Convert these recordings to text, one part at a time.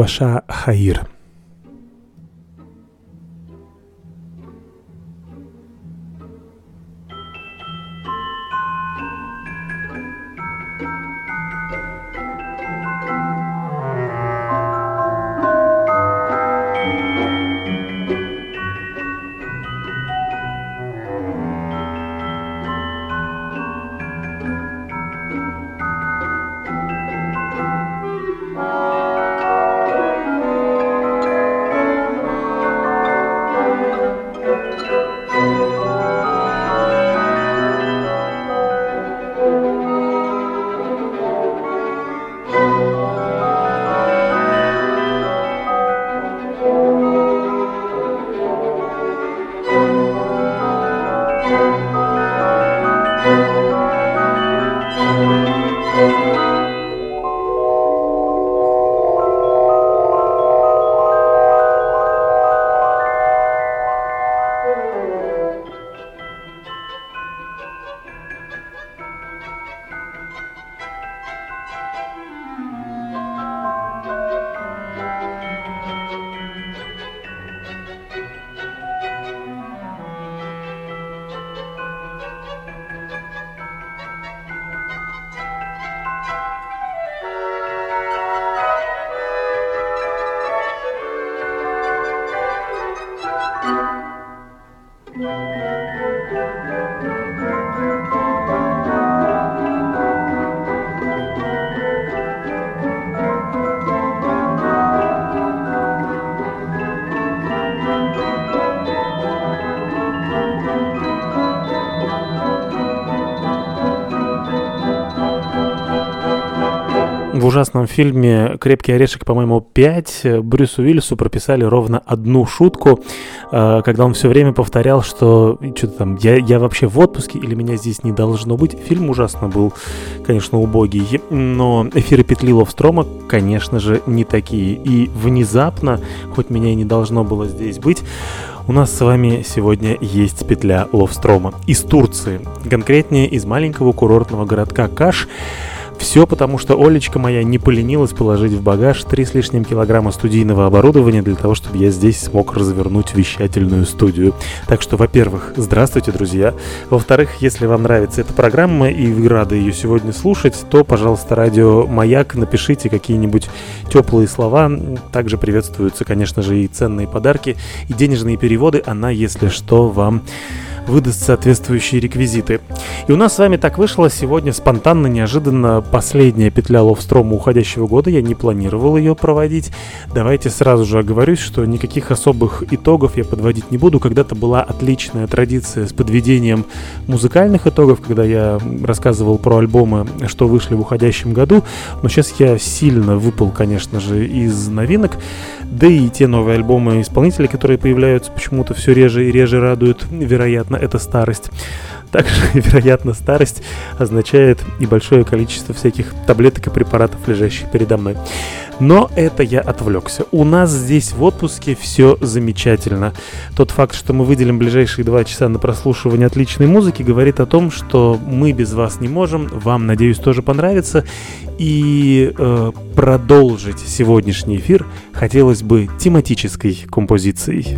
وشع خير. Ужасном фильме «Крепкий орешек», по-моему, 5 Брюсу Уиллису прописали ровно одну шутку, э, когда он все время повторял, что что-то там, я, я вообще в отпуске или меня здесь не должно быть. Фильм ужасно был, конечно, убогий, но эфиры петли Ловстрома, конечно же, не такие. И внезапно, хоть меня и не должно было здесь быть, у нас с вами сегодня есть петля Ловстрома из Турции, конкретнее из маленького курортного городка Каш, все потому, что Олечка моя не поленилась положить в багаж три с лишним килограмма студийного оборудования для того, чтобы я здесь смог развернуть вещательную студию. Так что, во-первых, здравствуйте, друзья. Во-вторых, если вам нравится эта программа и вы рады ее сегодня слушать, то, пожалуйста, радио «Маяк» напишите какие-нибудь теплые слова. Также приветствуются, конечно же, и ценные подарки, и денежные переводы. Она, если что, вам выдаст соответствующие реквизиты. И у нас с вами так вышло сегодня спонтанно, неожиданно последняя петля ловстрома уходящего года. Я не планировал ее проводить. Давайте сразу же оговорюсь, что никаких особых итогов я подводить не буду. Когда-то была отличная традиция с подведением музыкальных итогов, когда я рассказывал про альбомы, что вышли в уходящем году. Но сейчас я сильно выпал, конечно же, из новинок. Да и те новые альбомы исполнителей, которые появляются почему-то все реже и реже радуют, вероятно, это старость. Также, вероятно, старость означает и большое количество всяких таблеток и препаратов, лежащих передо мной. Но это я отвлекся. У нас здесь в отпуске все замечательно. Тот факт, что мы выделим ближайшие два часа на прослушивание отличной музыки, говорит о том, что мы без вас не можем. Вам, надеюсь, тоже понравится. И э, продолжить сегодняшний эфир хотелось бы тематической композицией.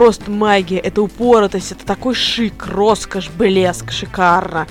просто магия, это упоротость, это такой шик, роскошь, блеск, шикарно.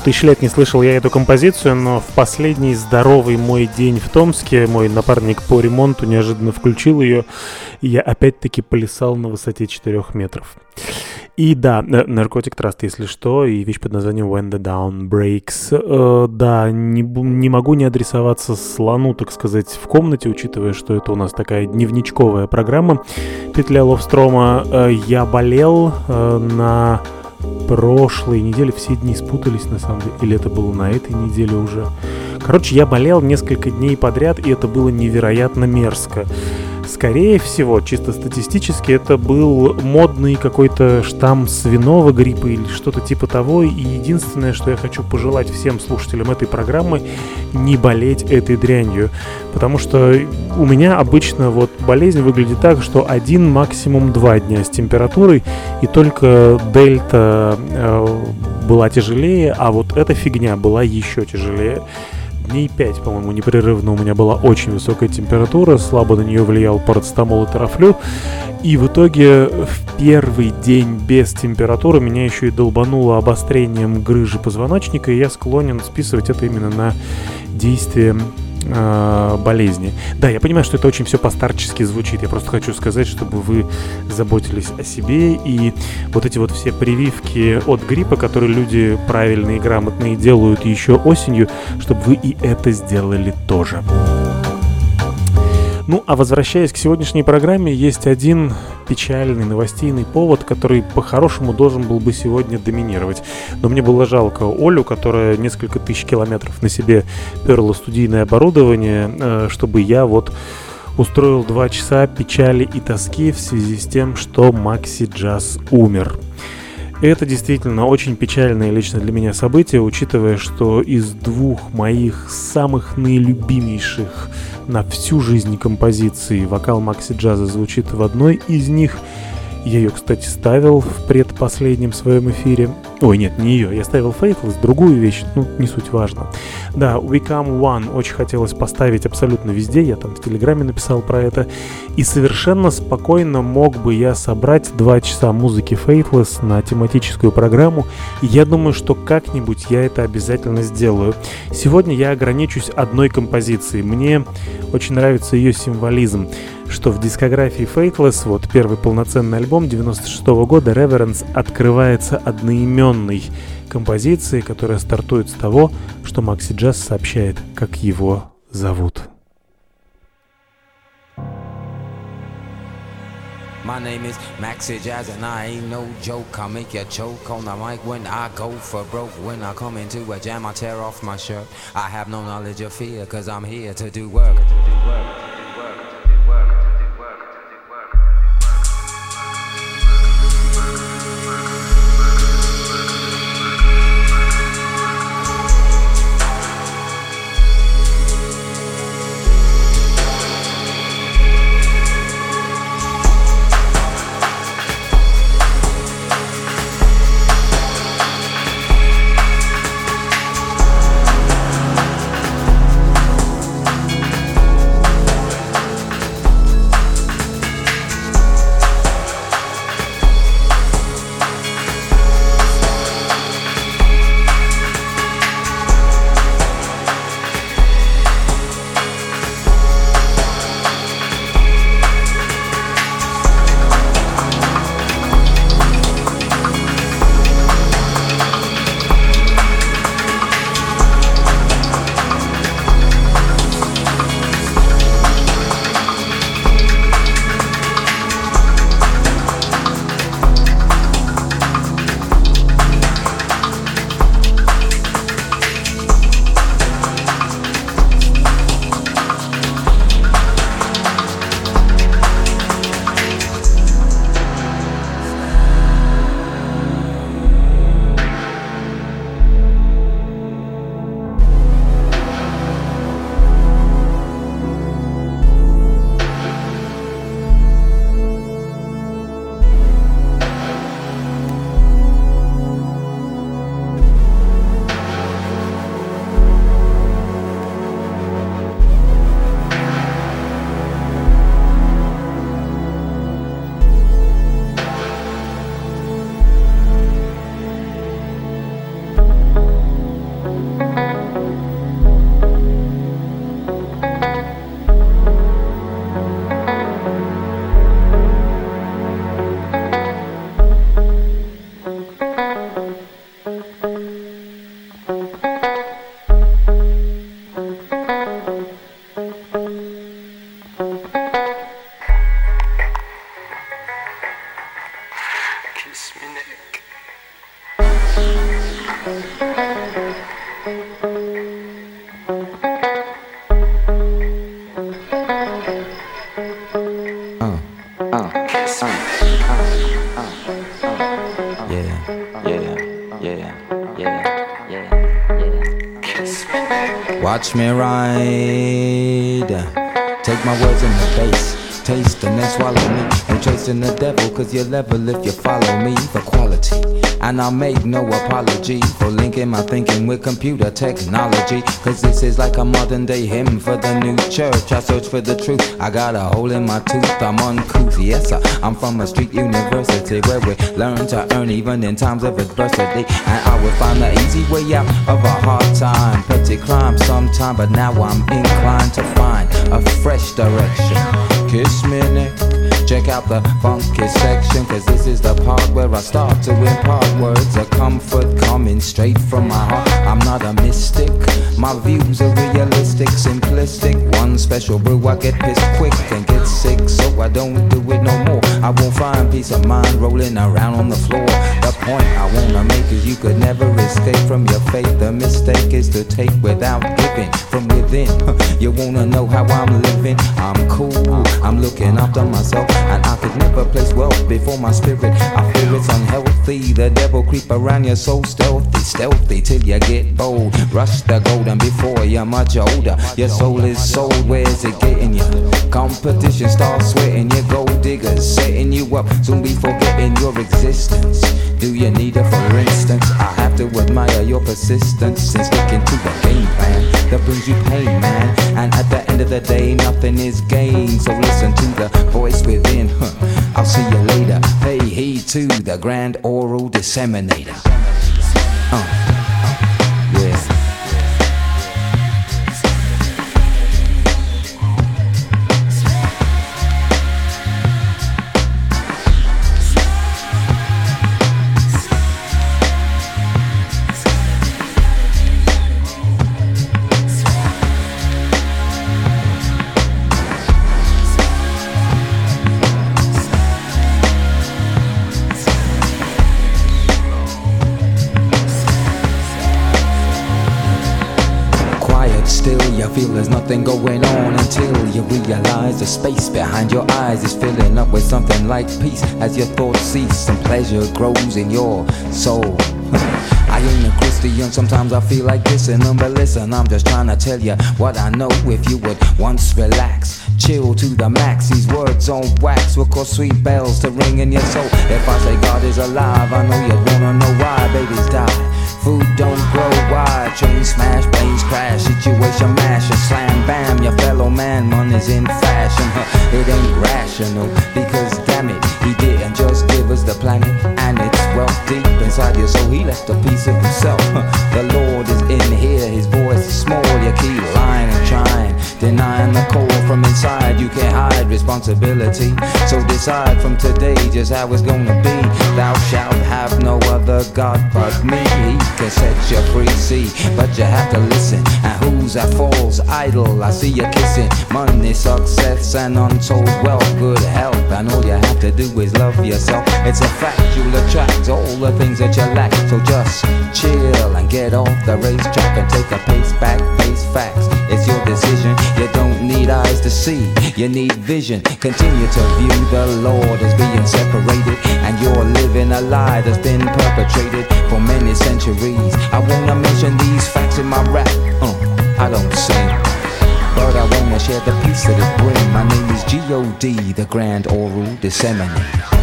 Тысяч лет не слышал я эту композицию, но в последний здоровый мой день в Томске мой напарник по ремонту неожиданно включил ее, и я опять-таки плясал на высоте 4 метров. И да, наркотик траст, если что, и вещь под названием When the Down Breaks. Э, да, не, не могу не адресоваться слону, так сказать, в комнате, учитывая, что это у нас такая дневничковая программа. Петля Ловстрома. Э, я болел э, на прошлой неделе, все дни спутались на самом деле, или это было на этой неделе уже. Короче, я болел несколько дней подряд, и это было невероятно мерзко. Скорее всего, чисто статистически, это был модный какой-то штамм свиного гриппа или что-то типа того. И единственное, что я хочу пожелать всем слушателям этой программы, не болеть этой дрянью. Потому что у меня обычно вот болезнь выглядит так, что один, максимум два дня с температурой, и только дельта э, была тяжелее, а вот эта фигня была еще тяжелее дней 5, по-моему, непрерывно у меня была очень высокая температура, слабо на нее влиял парацетамол и тарафлю. И в итоге в первый день без температуры меня еще и долбануло обострением грыжи позвоночника, и я склонен списывать это именно на действие э, болезни. Да, я понимаю, что это очень все постарчески звучит. Я просто хочу сказать, чтобы вы заботились о себе. И вот эти вот все прививки от гриппа, которые люди правильные и грамотные делают еще осенью, чтобы вы и это сделали тоже. Ну, а возвращаясь к сегодняшней программе, есть один печальный новостейный повод, который по-хорошему должен был бы сегодня доминировать. Но мне было жалко Олю, которая несколько тысяч километров на себе перла студийное оборудование, э, чтобы я вот устроил два часа печали и тоски в связи с тем, что Макси Джаз умер. Это действительно очень печальное лично для меня событие, учитывая, что из двух моих самых наилюбимейших на всю жизнь композиции вокал Макси Джаза звучит в одной из них – я ее, кстати, ставил в предпоследнем своем эфире. Ой, нет, не ее. Я ставил Faithless, другую вещь, ну, не суть важно. Да, We Come One очень хотелось поставить абсолютно везде. Я там в Телеграме написал про это. И совершенно спокойно мог бы я собрать два часа музыки Faithless на тематическую программу. И я думаю, что как-нибудь я это обязательно сделаю. Сегодня я ограничусь одной композицией. Мне очень нравится ее символизм что в дискографии Faithless, вот первый полноценный альбом 96 -го года, Reverence открывается одноименной композицией, которая стартует с того, что Макси Джаз сообщает, как его зовут. My name is Maxi Jazz and I ain't no joke. I make you choke on the mic when I go for broke. When I come into a jam, I tear off my shirt. I have no knowledge of fear, cause I'm here to do work. To do work. I'll make no apology for linking my thinking with computer technology. Cause this is like a modern day hymn for the new church. I search for the truth. I got a hole in my tooth. I'm uncouth. Yes, sir. I'm from a street university where we learn to earn even in times of adversity. And I will find the easy way out of a hard time. Petty crime sometime, but now I'm inclined to find a fresh direction. Kiss me neck. Check out the funky section, cause this is the part where I start to impart words of comfort coming straight from my heart. I'm not a mystic, my views are realistic, simplistic. One special brew, I get pissed quick and get sick, so I don't do it no more. I won't find peace of mind rolling around on the floor. The point I wanna make is you could never escape from your fate. The mistake is to take without giving from within. You wanna know how I'm living? I'm cool, I'm looking after myself, and I could never place wealth before my spirit. I feel it's unhealthy. The devil creep around you so stealthy, stealthy till you get bold. Rush the golden before you're much older. Your soul is sold, where's it getting you? Competition starts sweating, your gold diggers setting you up, soon be forgetting your existence. Do you need it for instance? I have to admire your persistence in sticking to the game plan that brings you pain, man. And at the end of the day, nothing is gained. So listen to the voice within. I'll see you later. Pay heed to the grand oral disseminator. The space behind your eyes is filling up with something like peace as your thoughts cease and pleasure grows in your soul I ain't a Christian, sometimes I feel like dissing them, but listen, I'm just trying to tell you what I know. If you would once relax, chill to the max, these words on wax will cause sweet bells to ring in your soul. If I say God is alive, I know you wanna know why babies die. Food don't grow wide, train smash, planes crash, situation mash, and slam bam, your fellow man, money's in fashion. Huh, It ain't rational, because damn it, he didn't just give us the planet, and it's wealth deep inside you, so he left a piece of himself. The Lord is in here, his voice is small, you keep lying and trying, denying the call from inside, you can't hide responsibility. So decide from today just how it's gonna be. Thou shalt have no other God but me. He can set you free, see, but you have to listen. And who's that falls idle? I see you kissing money, success, and untold wealth, good health. And all you have to do is love yourself. It's a fact you'll attract all the things that you lack. So just chill and get off the racetrack and take a pace back, face facts. It's your decision. You don't need eyes to see, you need vision. Continue to view the Lord as being separated, and you're living a lie that's been perpetrated for many centuries. I wanna mention these facts in my rap. Uh, I don't sing. But I wanna share the peace that it brings. My name is G.O.D., the Grand Oral Disseminator.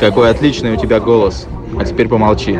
Какой отличный у тебя голос. А теперь помолчи.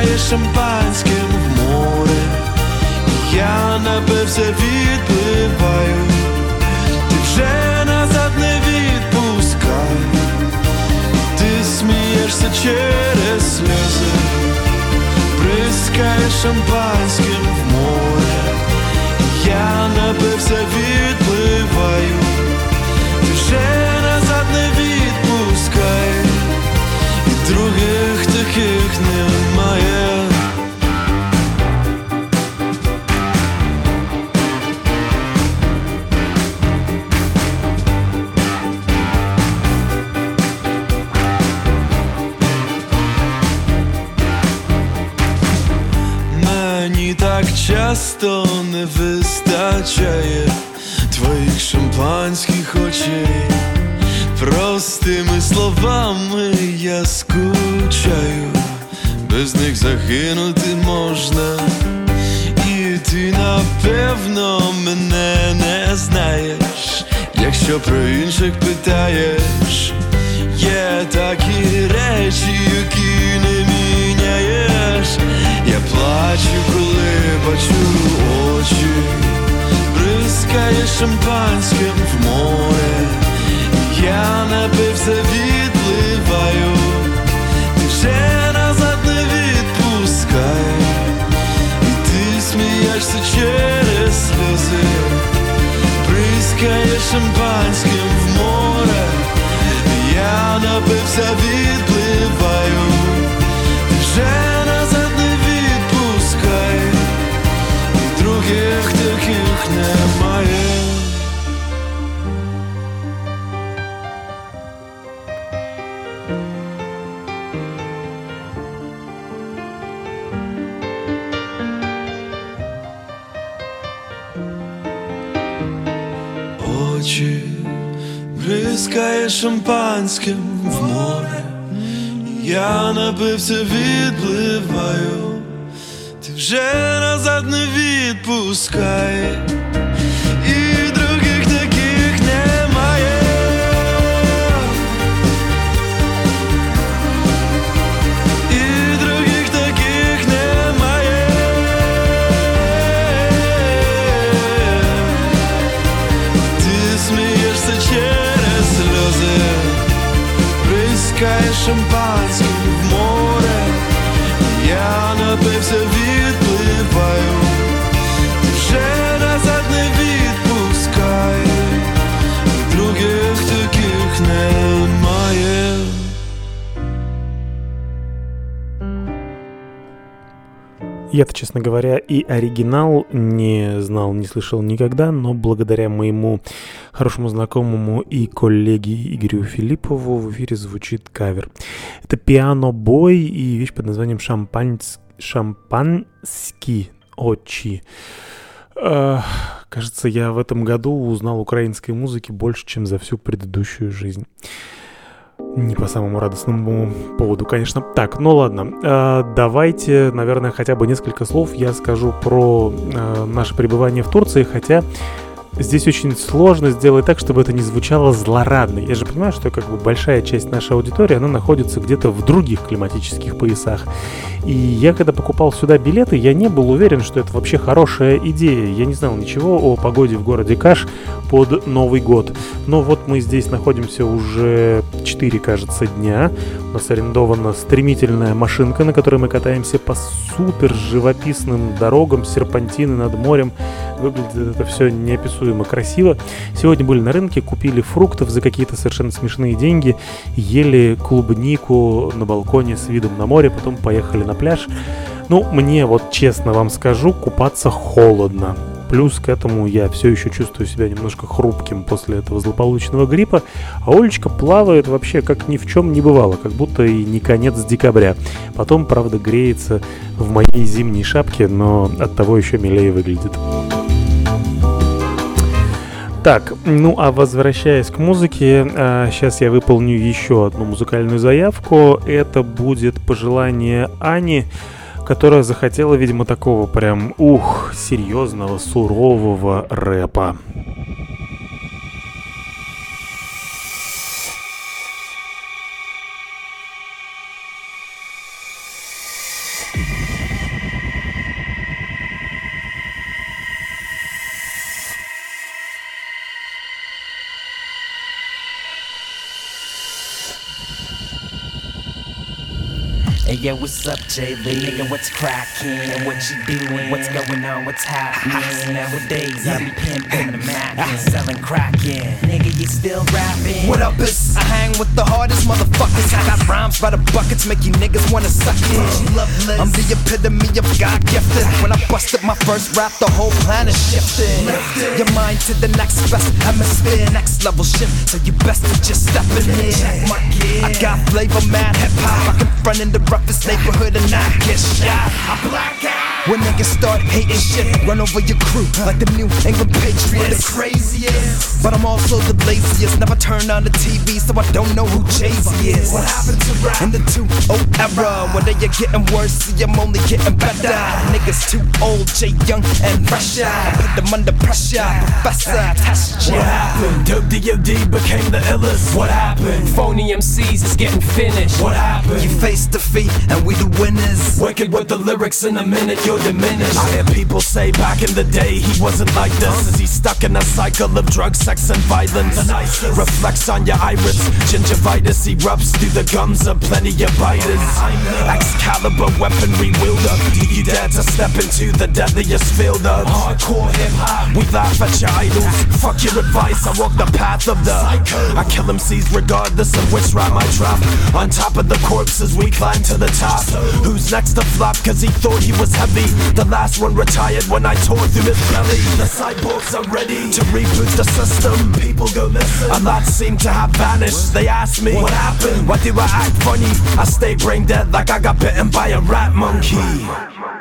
Бризкаєш шампанським в море, і я напився, відпливаю, ти вже назад не відпускай, ти смієшся через сльози, бризкаєш шампанським в море. Я напився, відпливаю, часто не вистачає твоїх шампанських очей. Простими словами я скучаю, без них загинути можна. І ти напевно мене не знаєш, якщо про інших питаєш. Є такі речі, які не міняєш. Я плачу, бачу очі, бризкає шампанським в море. Я напився, відпливаю, ти вже назад не відпускай, і ти смієшся через сльози, бризкає шампанським в море. Я напився, відпливаю, ти вже бризкає шампанським в море. Я напився, відпливаю, ти вже назад не відпускай. Я-то, честно говоря, и оригинал не знал, не слышал никогда, но благодаря моему хорошему знакомому и коллеге Игорю Филиппову в эфире звучит кавер. Это пиано-бой и вещь под названием «Шампанс... «Шампанский очи». Эх, Кажется, я в этом году узнал украинской музыки больше, чем за всю предыдущую жизнь. Не по самому радостному поводу, конечно. Так, ну ладно. Э, давайте, наверное, хотя бы несколько слов я скажу про э, наше пребывание в Турции, хотя здесь очень сложно сделать так, чтобы это не звучало злорадно. Я же понимаю, что как бы большая часть нашей аудитории, она находится где-то в других климатических поясах. И я, когда покупал сюда билеты, я не был уверен, что это вообще хорошая идея. Я не знал ничего о погоде в городе Каш под Новый год. Но вот мы здесь находимся уже 4, кажется, дня. Нас арендована стремительная машинка, на которой мы катаемся по супер живописным дорогам, серпантины над морем. Выглядит это все неописуемо красиво. Сегодня были на рынке, купили фруктов за какие-то совершенно смешные деньги, ели клубнику на балконе с видом на море, потом поехали на пляж. Ну, мне вот честно вам скажу, купаться холодно. Плюс к этому я все еще чувствую себя немножко хрупким после этого злополучного гриппа, а Олечка плавает вообще как ни в чем не бывало, как будто и не конец декабря. Потом, правда, греется в моей зимней шапке, но от того еще милее выглядит. Так, ну а возвращаясь к музыке, сейчас я выполню еще одну музыкальную заявку. Это будет пожелание Ани которая захотела, видимо, такого прям, ух, серьезного, сурового рэпа. Yo, what's up, Jay Lee? Nigga, what's crackin'? What you doing? What's going on? What's happening? Nowadays, I be pimping the Mac selling crackin'. Nigga, you still rapping? What up, is I hang with the hardest motherfuckers. I got rhymes by the buckets, make you niggas wanna suck it. I'm the epitome of God gifted. When I busted my first rap, the whole planet shifted. Your mind to the next best hemisphere, next level shift. So you best to just step in here. I got flavor, mad hip hop. I can front in the roughest neighborhood and not get shot. I black out. When niggas start hating shit, run over your crew like the New England Patriots. The craziest, but I'm also the laziest. Never turn on the TV, so I don't know who Jay Z is. What happened to rap in the 2 era? When they are getting worse, see I'm only getting better. Niggas too old, Jay Young and fresher. I put them under pressure, Professor, test ya. What happened? Dope DOD became the illest. What happened? Phony MCs is getting finished. What happened? You face defeat, and we the Wicked with the lyrics in a minute, you're diminished. I hear people say back in the day he wasn't like this. Is he stuck in a cycle of drugs, sex, and violence? Reflects on your iris. Gingivitis erupts through the gums of plenty of biters. Excalibur weaponry wielder. Do you dare to step into the deadliest field of hardcore hip hop? We laugh at your idols. Fuck your advice, I walk the path of the I kill MCs regardless of which rhyme I drop. On top of the corpses, we climb to the top. Who's next to flop? Cause he thought he was heavy. The last one retired when I tore through his belly. The cyborgs are ready to reboot the system. People go listen. A lot seem to have vanished. They ask me, What happened? Why do I act funny? I stay brain dead like I got bitten by a rat monkey.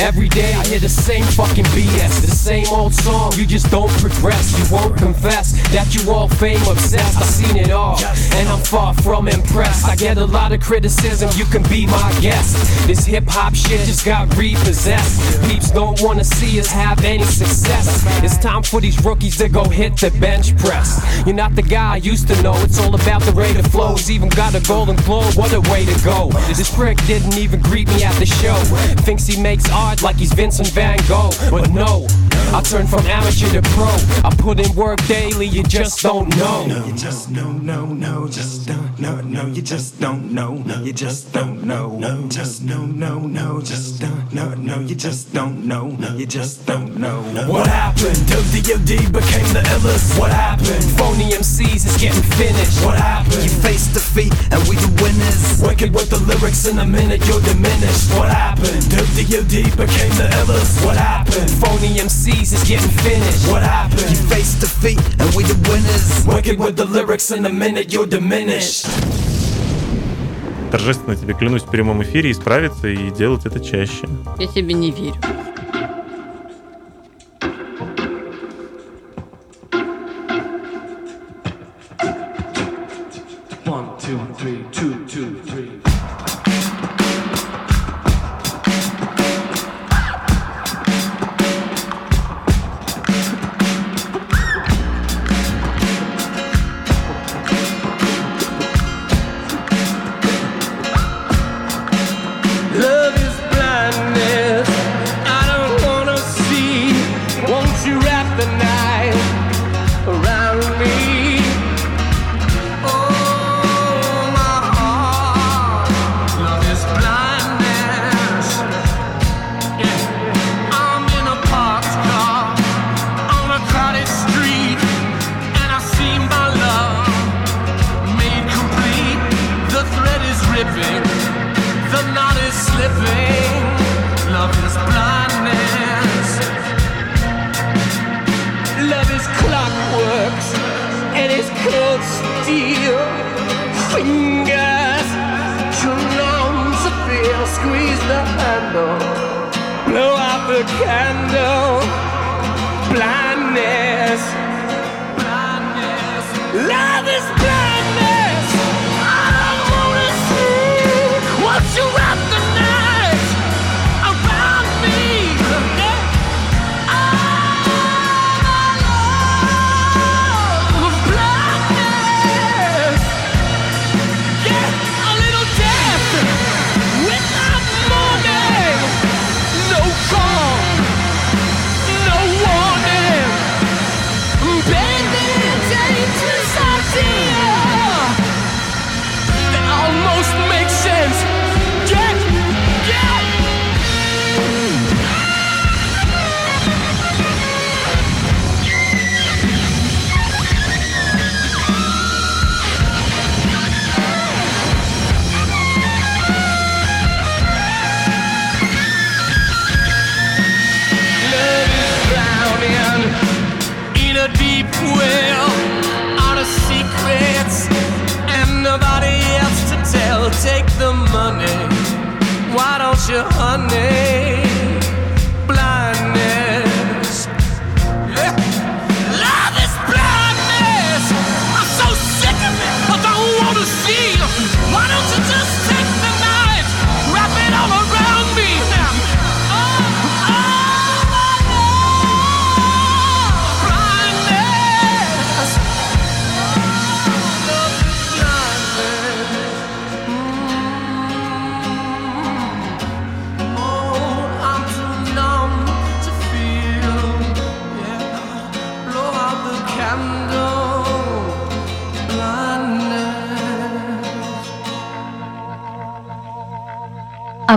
Every day I hear the same fucking BS, the same old song. You just don't progress. You won't confess that you all fame obsessed. I've seen it all, and I'm far from impressed. I get a lot of criticism. You can be my guest. This hip hop shit just got repossessed. Peeps don't wanna see us have any success. It's time for these rookies to go hit the bench press. You're not the guy I used to know. It's all about the rate of flow. He's even got a golden globe. What a way to go. This prick didn't even greet me at the show. Thinks he makes art like he's Vincent Van Gogh. But no, I turn from amateur to pro. I put in work daily, you just don't know. You just no, no, no, just don't, no, no, you just don't know, you just don't know, no, just no, no, no, just don't, no, no, you just don't know, you just don't know. What happened? Dope DOD became the illest. What happened? Phony MCs is getting finished. What happened? You face defeat, and we the winners. Wicked with the lyrics in a minute, you're diminished. What happened? Dope DOD became the illest. What happened? Phony MCs is getting finished. What happened? You face defeat, and we the winners. Wicked with the lyrics in a minute, you're diminished. Торжественно тебе клянусь в прямом эфире исправиться и делать это чаще. Я тебе не верю.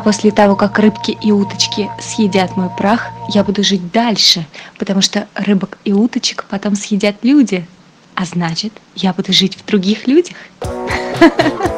после того, как рыбки и уточки съедят мой прах, я буду жить дальше, потому что рыбок и уточек потом съедят люди. А значит, я буду жить в других людях. Ha ha ha.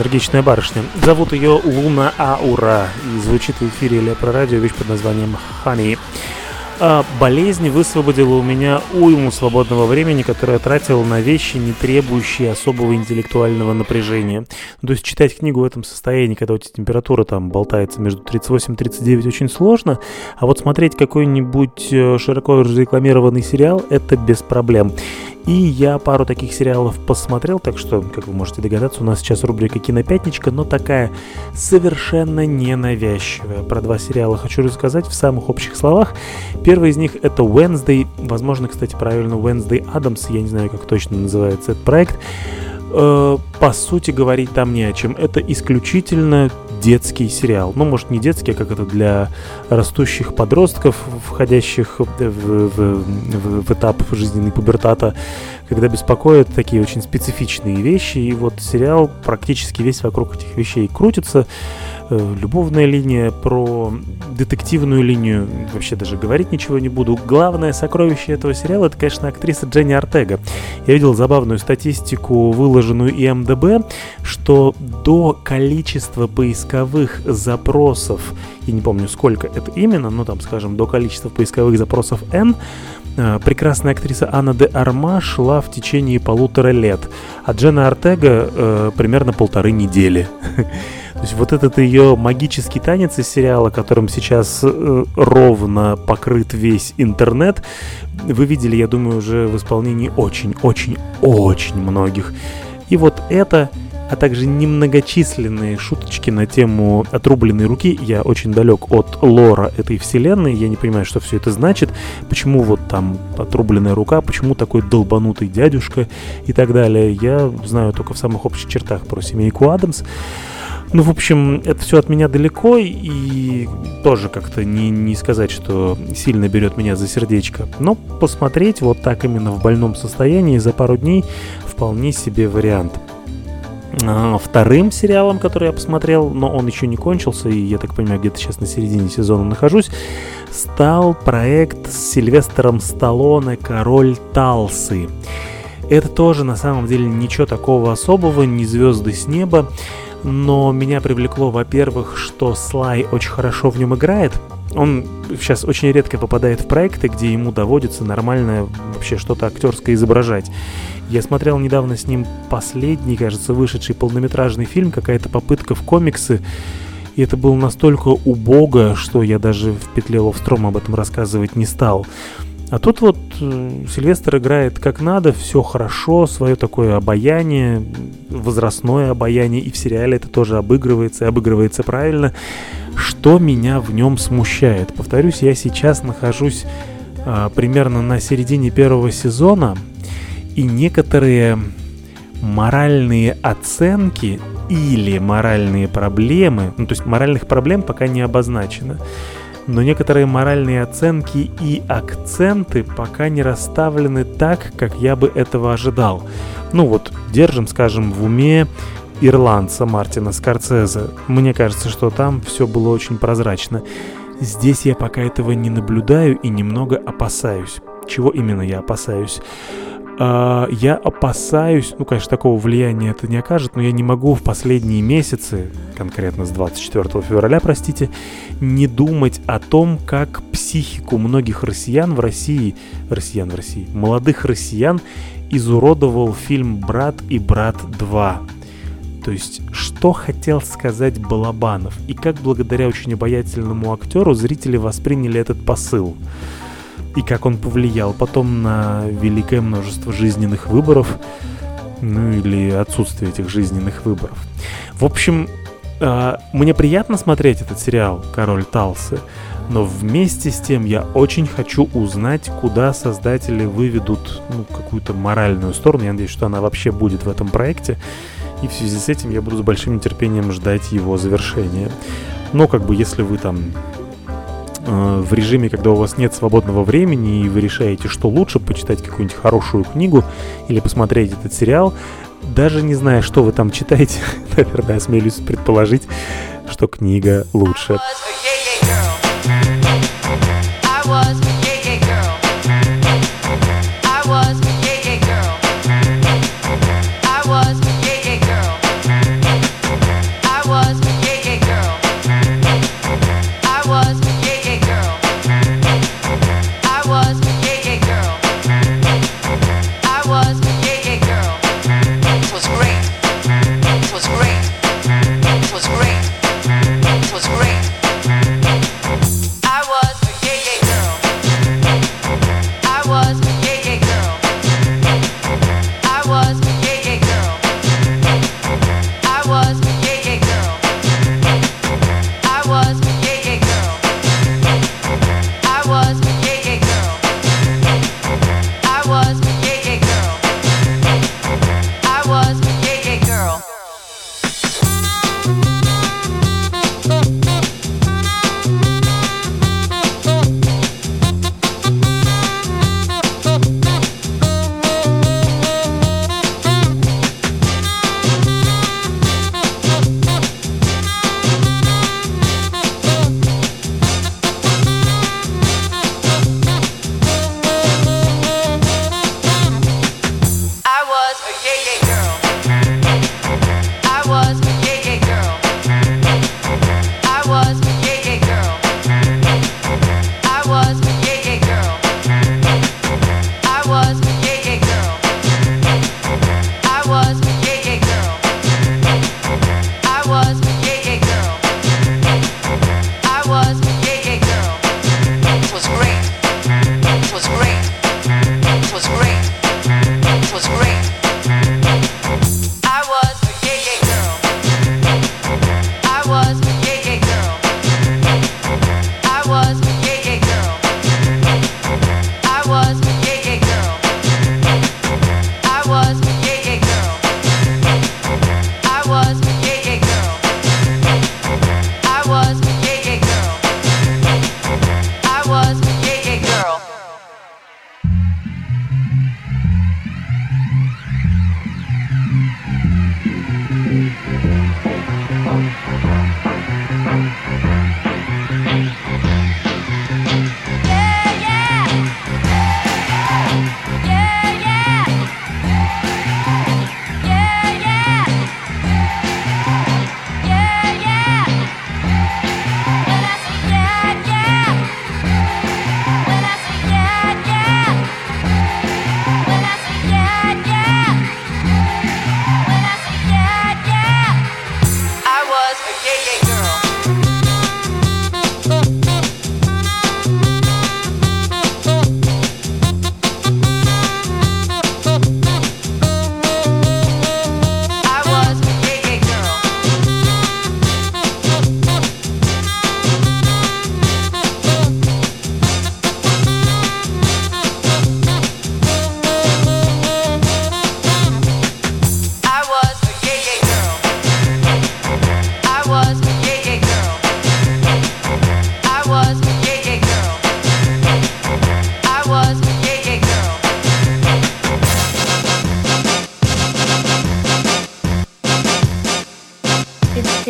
энергичная барышня. Зовут ее Луна Аура и звучит в эфире или про радио вещь под названием «Хани». А болезнь высвободила у меня уйму свободного времени, которое я тратил на вещи, не требующие особого интеллектуального напряжения. Ну, то есть читать книгу в этом состоянии, когда у тебя температура там болтается между 38 и 39, очень сложно. А вот смотреть какой-нибудь э, широко рекламированный сериал – это без проблем. И я пару таких сериалов посмотрел, так что, как вы можете догадаться, у нас сейчас рубрика «Кинопятничка», но такая совершенно ненавязчивая. Про два сериала хочу рассказать в самых общих словах. Первый из них это Wednesday, возможно, кстати, правильно, Wednesday Adams, я не знаю, как точно называется этот проект. Э, по сути, говорить там не о чем. Это исключительно детский сериал. Ну, может, не детский, а как это для растущих подростков, входящих в, в, в, в этап жизненной пубертата, когда беспокоят такие очень специфичные вещи. И вот сериал практически весь вокруг этих вещей крутится. Э, любовная линия, про детективную линию вообще даже говорить ничего не буду. Главное сокровище этого сериала это, конечно, актриса Дженни Артега. Я видел забавную статистику, выложенную ИМДБ, что до количества поисковых запросов, я не помню сколько это именно, но там, скажем, до количества поисковых запросов N, э, прекрасная актриса Анна де Арма шла в течение полутора лет, а Дженна Артега э, примерно полторы недели. То есть вот этот ее магический танец из сериала, которым сейчас э, ровно покрыт весь интернет, вы видели, я думаю, уже в исполнении очень-очень-очень многих. И вот это, а также немногочисленные шуточки на тему отрубленной руки. Я очень далек от лора этой вселенной, я не понимаю, что все это значит, почему вот там отрубленная рука, почему такой долбанутый дядюшка и так далее. Я знаю только в самых общих чертах про семейку Адамс. Ну, в общем, это все от меня далеко, и тоже как-то не, не сказать, что сильно берет меня за сердечко. Но посмотреть вот так именно в больном состоянии за пару дней вполне себе вариант. А, вторым сериалом, который я посмотрел, но он еще не кончился, и я так понимаю, где-то сейчас на середине сезона нахожусь, стал проект с Сильвестром Сталлоне «Король Талсы». Это тоже на самом деле ничего такого особого, не звезды с неба но меня привлекло, во-первых, что Слай очень хорошо в нем играет. Он сейчас очень редко попадает в проекты, где ему доводится нормально вообще что-то актерское изображать. Я смотрел недавно с ним последний, кажется, вышедший полнометражный фильм, какая-то попытка в комиксы, и это было настолько убого, что я даже в петле Ловстром об этом рассказывать не стал. А тут вот э, Сильвестр играет как надо, все хорошо, свое такое обаяние, возрастное обаяние, и в сериале это тоже обыгрывается, и обыгрывается правильно. Что меня в нем смущает? Повторюсь, я сейчас нахожусь э, примерно на середине первого сезона, и некоторые моральные оценки или моральные проблемы, ну то есть моральных проблем пока не обозначено, но некоторые моральные оценки и акценты пока не расставлены так, как я бы этого ожидал. Ну вот, держим, скажем, в уме ирландца Мартина Скорцезе. Мне кажется, что там все было очень прозрачно. Здесь я пока этого не наблюдаю и немного опасаюсь. Чего именно я опасаюсь? А, я опасаюсь, ну, конечно, такого влияния это не окажет, но я не могу в последние месяцы, конкретно с 24 февраля, простите, не думать о том, как психику многих россиян в России, россиян в России, молодых россиян изуродовал фильм «Брат и брат 2». То есть, что хотел сказать Балабанов, и как благодаря очень обаятельному актеру зрители восприняли этот посыл и как он повлиял потом на великое множество жизненных выборов, ну или отсутствие этих жизненных выборов. В общем, э, мне приятно смотреть этот сериал «Король Талсы», но вместе с тем я очень хочу узнать, куда создатели выведут ну, какую-то моральную сторону. Я надеюсь, что она вообще будет в этом проекте. И в связи с этим я буду с большим нетерпением ждать его завершения. Но как бы если вы там Э, в режиме, когда у вас нет свободного времени и вы решаете, что лучше, почитать какую-нибудь хорошую книгу или посмотреть этот сериал, даже не зная, что вы там читаете, наверное, осмелюсь предположить, что книга лучше.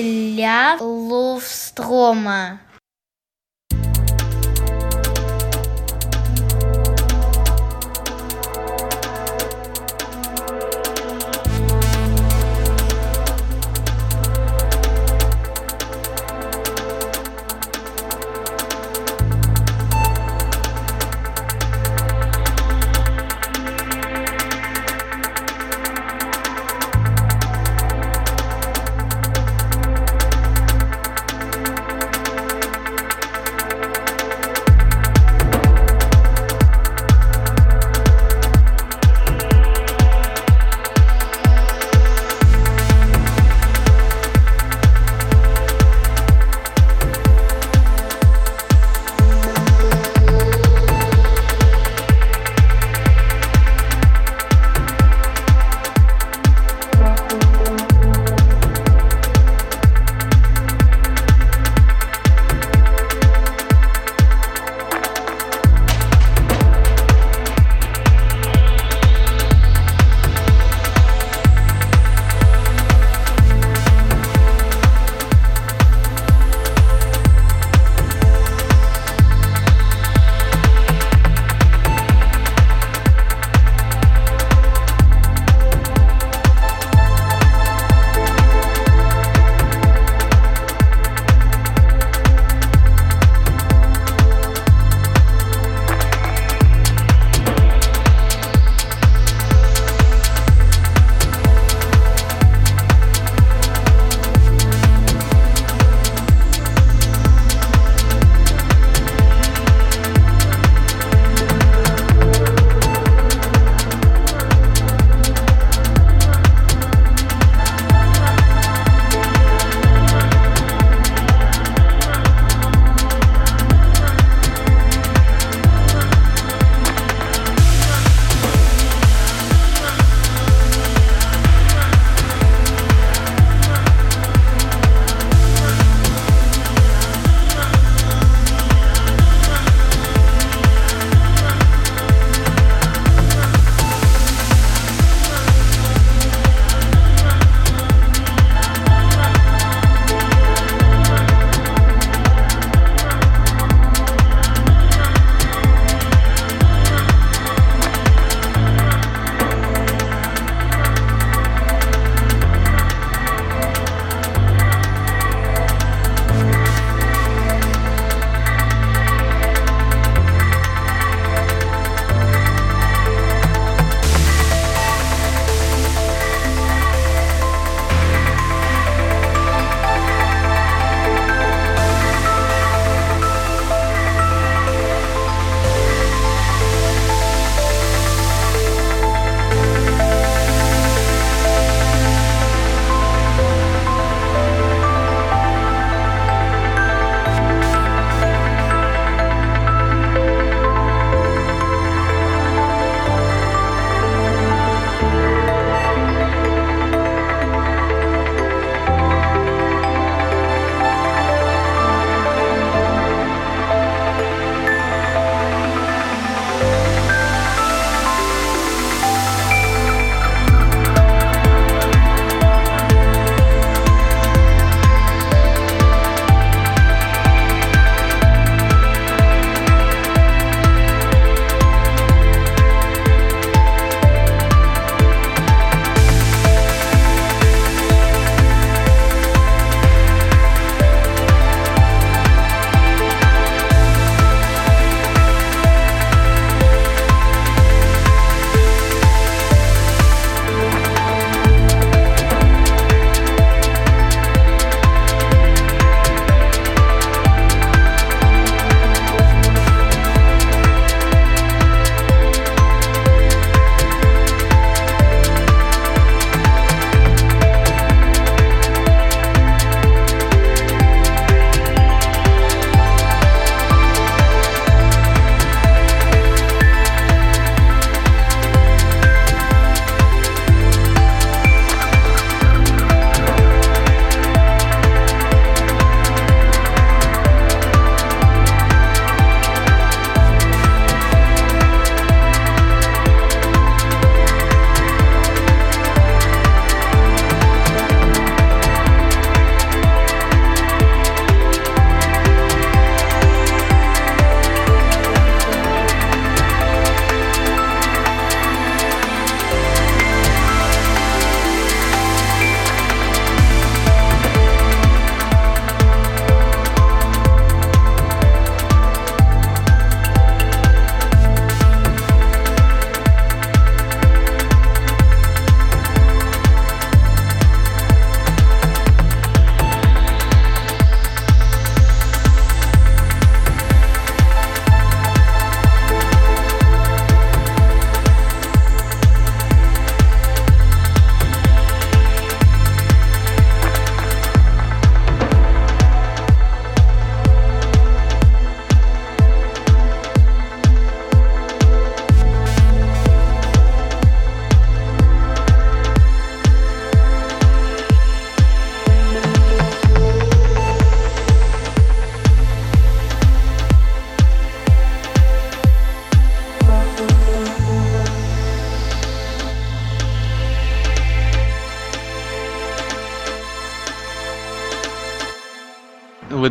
для Ловстрома.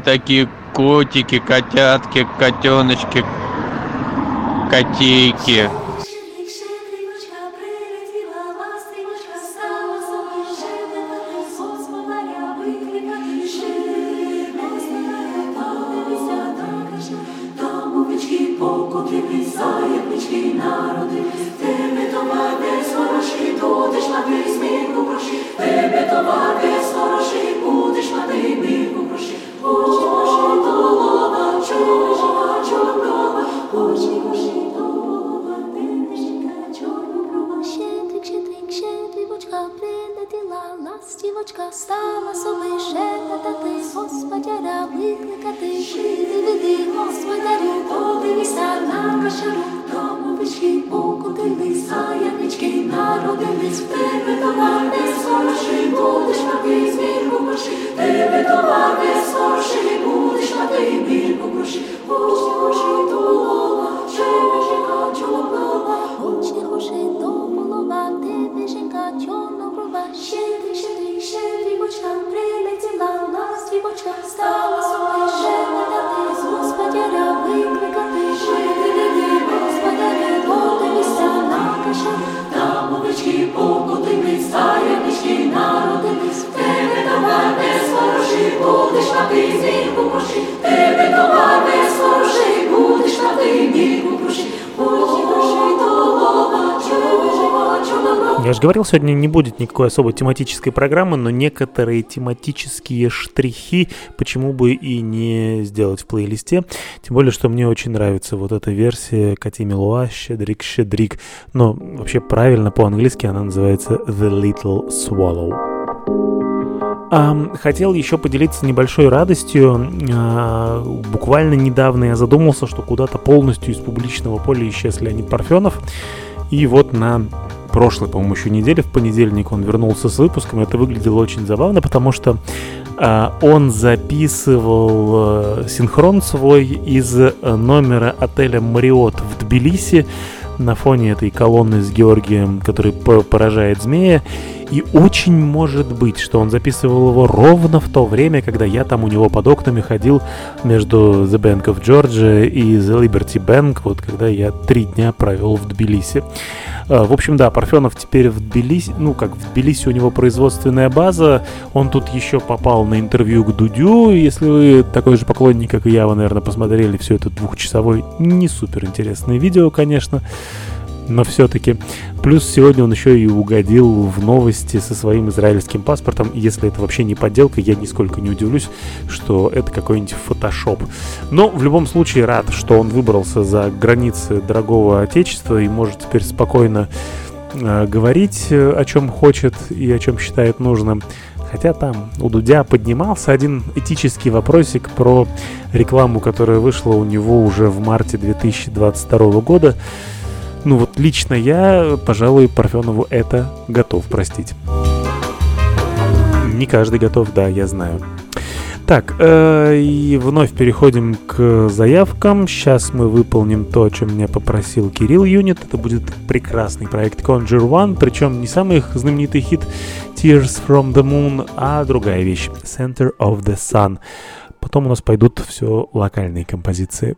Такие котики, котятки, котеночки, котейки. Же говорил, сегодня не будет никакой особой тематической программы, но некоторые тематические штрихи почему бы и не сделать в плейлисте. Тем более, что мне очень нравится вот эта версия Кати Милуа «Щедрик, щедрик». Но вообще правильно по-английски она называется «The Little Swallow». Хотел еще поделиться небольшой радостью. А, буквально недавно я задумался, что куда-то полностью из публичного поля исчез Леонид Парфенов. И вот на прошлой, по-моему, еще неделе, в понедельник он вернулся с выпуском. Это выглядело очень забавно, потому что а, он записывал а, синхрон свой из э, номера отеля Мариот в Тбилиси на фоне этой колонны с Георгием, который по- поражает змея. И очень может быть, что он записывал его ровно в то время, когда я там у него под окнами ходил между The Bank of Georgia и The Liberty Bank, вот когда я три дня провел в Тбилиси. А, В общем, да, Парфенов теперь в Тбилиси, ну как в Тбилиси у него производственная база, он тут еще попал на интервью к Дудю, если вы такой же поклонник, как и я, вы, наверное, посмотрели все это двухчасовой, не супер интересное видео, конечно, но все-таки. Плюс сегодня он еще и угодил в новости со своим израильским паспортом. Если это вообще не подделка, я нисколько не удивлюсь, что это какой-нибудь фотошоп. Но в любом случае рад, что он выбрался за границы дорогого отечества и может теперь спокойно э, говорить, э, о чем хочет и о чем считает нужным. Хотя там у Дудя поднимался один этический вопросик про рекламу, которая вышла у него уже в марте 2022 года. Ну вот лично я, пожалуй, Парфенову это готов простить. Не каждый готов, да, я знаю. Так, э, и вновь переходим к заявкам. Сейчас мы выполним то, о чем меня попросил Кирилл Юнит. Это будет прекрасный проект Conjure One, причем не самый их знаменитый хит Tears from the Moon, а другая вещь Center of the Sun. Потом у нас пойдут все локальные композиции.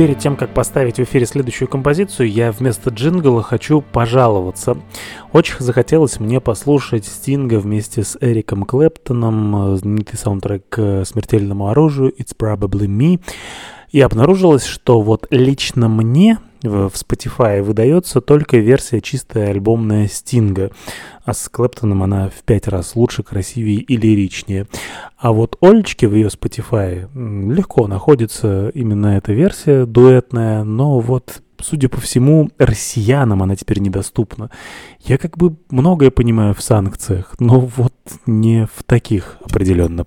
Перед тем, как поставить в эфире следующую композицию, я вместо джингла хочу пожаловаться. Очень захотелось мне послушать Стинга вместе с Эриком Клэптоном, э, знаменитый саундтрек к «Смертельному оружию» «It's Probably Me». И обнаружилось, что вот лично мне в Spotify выдается только версия чистая альбомная Стинга, а с Клэптоном она в пять раз лучше, красивее и лиричнее. А вот Олечке в ее Spotify легко находится именно эта версия дуэтная, но вот Судя по всему, россиянам она теперь недоступна. Я как бы многое понимаю в санкциях, но вот не в таких определенно.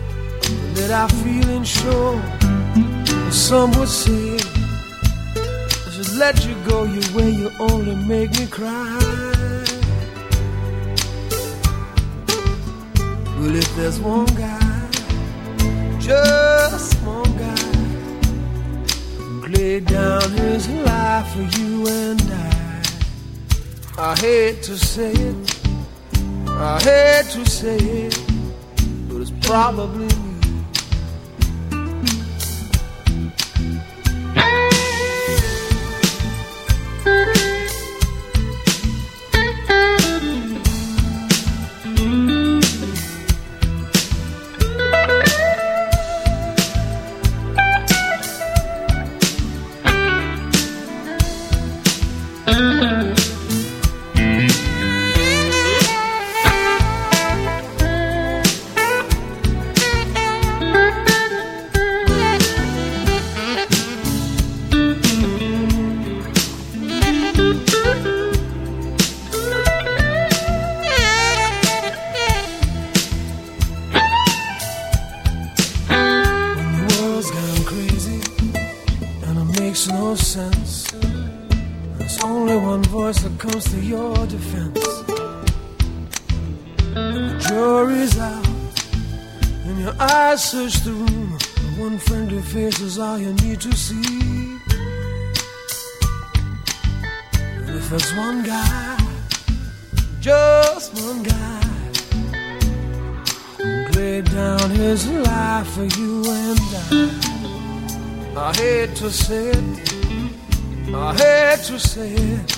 to I feel feelings show. Some would say I should let you go your way, you only make me cry. Well, if there's one guy, just one guy, who laid down his life for you and I, I hate to say it, I hate to say it, but it's probably your defense. The jury's out, and your eyes search the room. One friendly face is all you need to see. And if there's one guy, just one guy who laid down his life for you and I. I hate to say it, I hate to say it,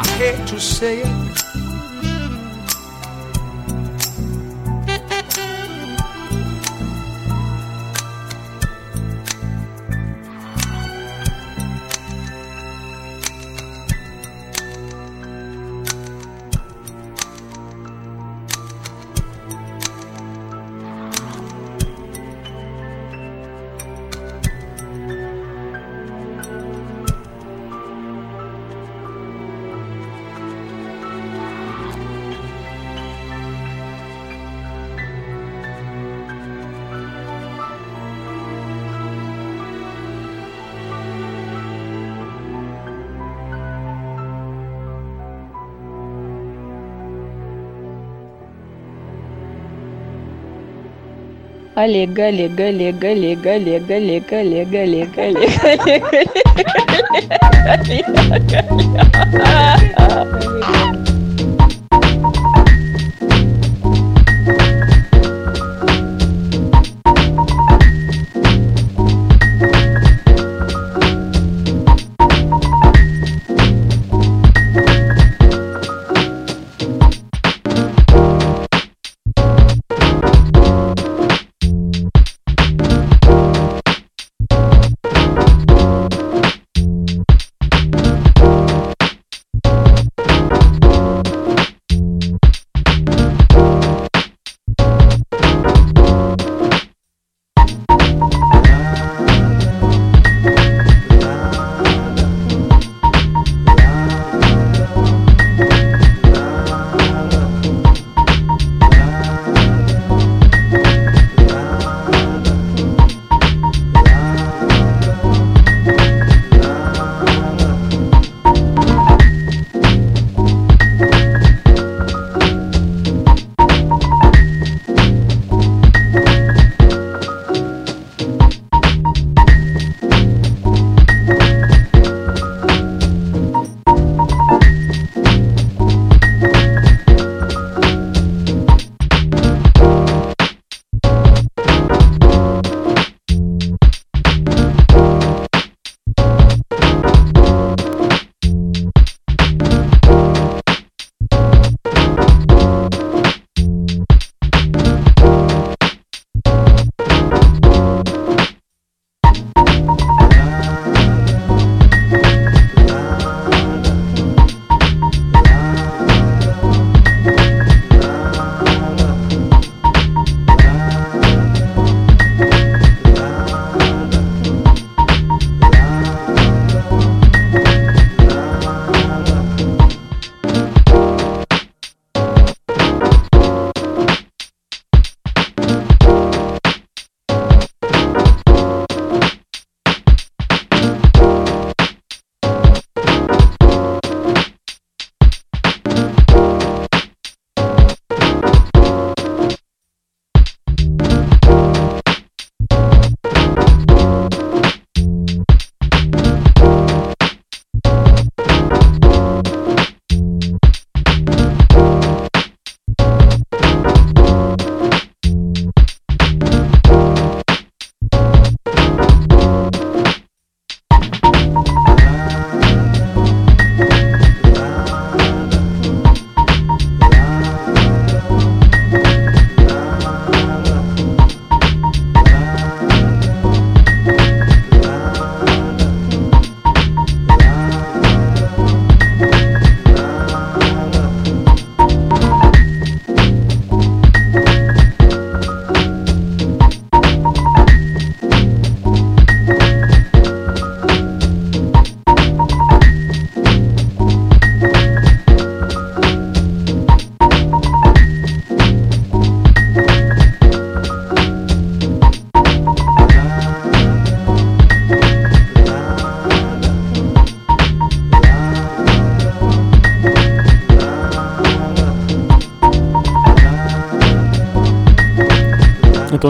I hate to say it. Олег, Олег, Олег, Олег, Олег, Олег, Олег, Олег, Олег, Олег, Олег, Олег, Олег.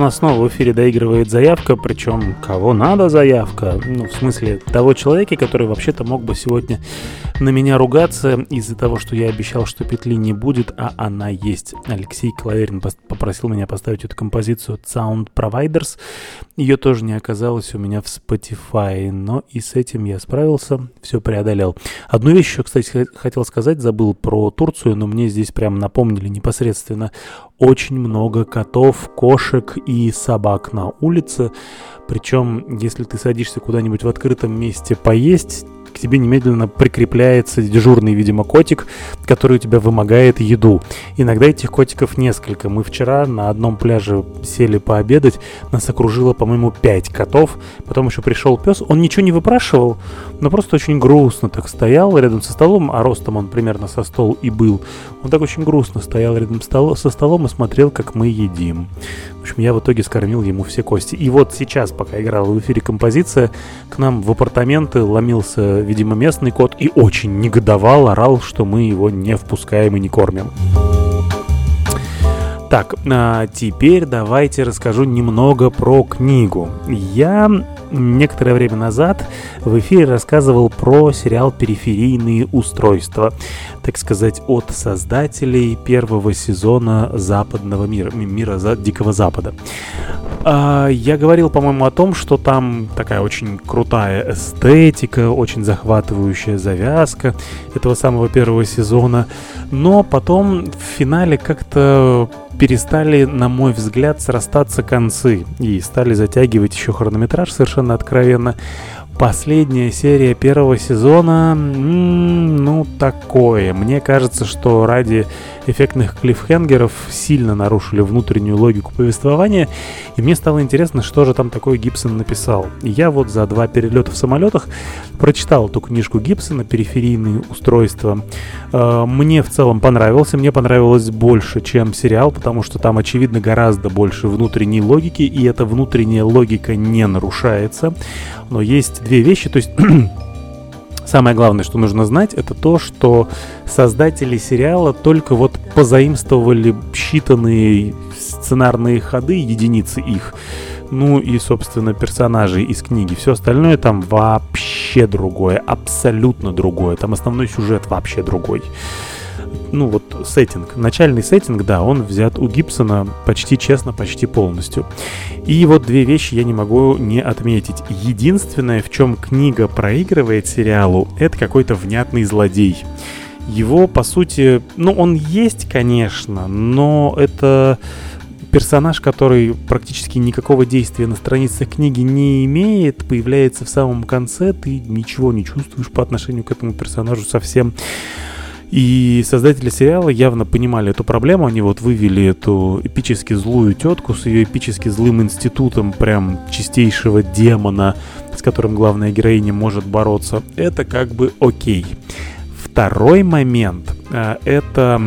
Нас снова в эфире доигрывает заявка, причем кого надо заявка? Ну, в смысле, того человека, который вообще-то мог бы сегодня на меня ругаться из-за того, что я обещал, что петли не будет, а она есть. Алексей Клаверин попросил меня поставить эту композицию Sound Providers. Ее тоже не оказалось у меня в Spotify, но и с этим я справился, все преодолел. Одну вещь еще, кстати, хотел сказать, забыл про Турцию, но мне здесь прям напомнили непосредственно очень много котов, кошек и собак на улице. Причем, если ты садишься куда-нибудь в открытом месте поесть, тебе немедленно прикрепляется дежурный, видимо, котик, который у тебя вымогает еду. Иногда этих котиков несколько. Мы вчера на одном пляже сели пообедать, нас окружило, по-моему, пять котов. Потом еще пришел пес, он ничего не выпрашивал, но просто очень грустно так стоял рядом со столом, а ростом он примерно со стол и был. Он так очень грустно стоял рядом со столом и смотрел, как мы едим. В общем, я в итоге скормил ему все кости. И вот сейчас, пока играла в эфире композиция, к нам в апартаменты ломился, видимо, местный кот и очень негодовал, орал, что мы его не впускаем и не кормим. Так, а теперь давайте расскажу немного про книгу. Я некоторое время назад в эфире рассказывал про сериал «Периферийные устройства», так сказать, от создателей первого сезона западного мира, мира Дикого Запада. А, я говорил, по-моему, о том, что там такая очень крутая эстетика, очень захватывающая завязка этого самого первого сезона, но потом в финале как-то перестали, на мой взгляд, срастаться концы и стали затягивать еще хронометраж совершенно откровенно. Последняя серия первого сезона, ну, такое. Мне кажется, что ради эффектных клиффхенгеров сильно нарушили внутреннюю логику повествования, и мне стало интересно, что же там такое Гибсон написал. И я вот за два перелета в самолетах прочитал эту книжку Гибсона «Периферийные устройства». Э, мне в целом понравился, мне понравилось больше, чем сериал, потому что там, очевидно, гораздо больше внутренней логики, и эта внутренняя логика не нарушается. Но есть две вещи, то есть Самое главное, что нужно знать, это то, что создатели сериала только вот позаимствовали считанные сценарные ходы, единицы их. Ну и, собственно, персонажей из книги. Все остальное там вообще другое, абсолютно другое. Там основной сюжет вообще другой ну вот сеттинг, начальный сеттинг, да, он взят у Гибсона почти честно, почти полностью. И вот две вещи я не могу не отметить. Единственное, в чем книга проигрывает сериалу, это какой-то внятный злодей. Его, по сути, ну он есть, конечно, но это персонаж, который практически никакого действия на страницах книги не имеет, появляется в самом конце, ты ничего не чувствуешь по отношению к этому персонажу совсем. И создатели сериала явно понимали эту проблему. Они вот вывели эту эпически злую тетку с ее эпически злым институтом прям чистейшего демона, с которым главная героиня может бороться. Это как бы окей. Второй момент э, это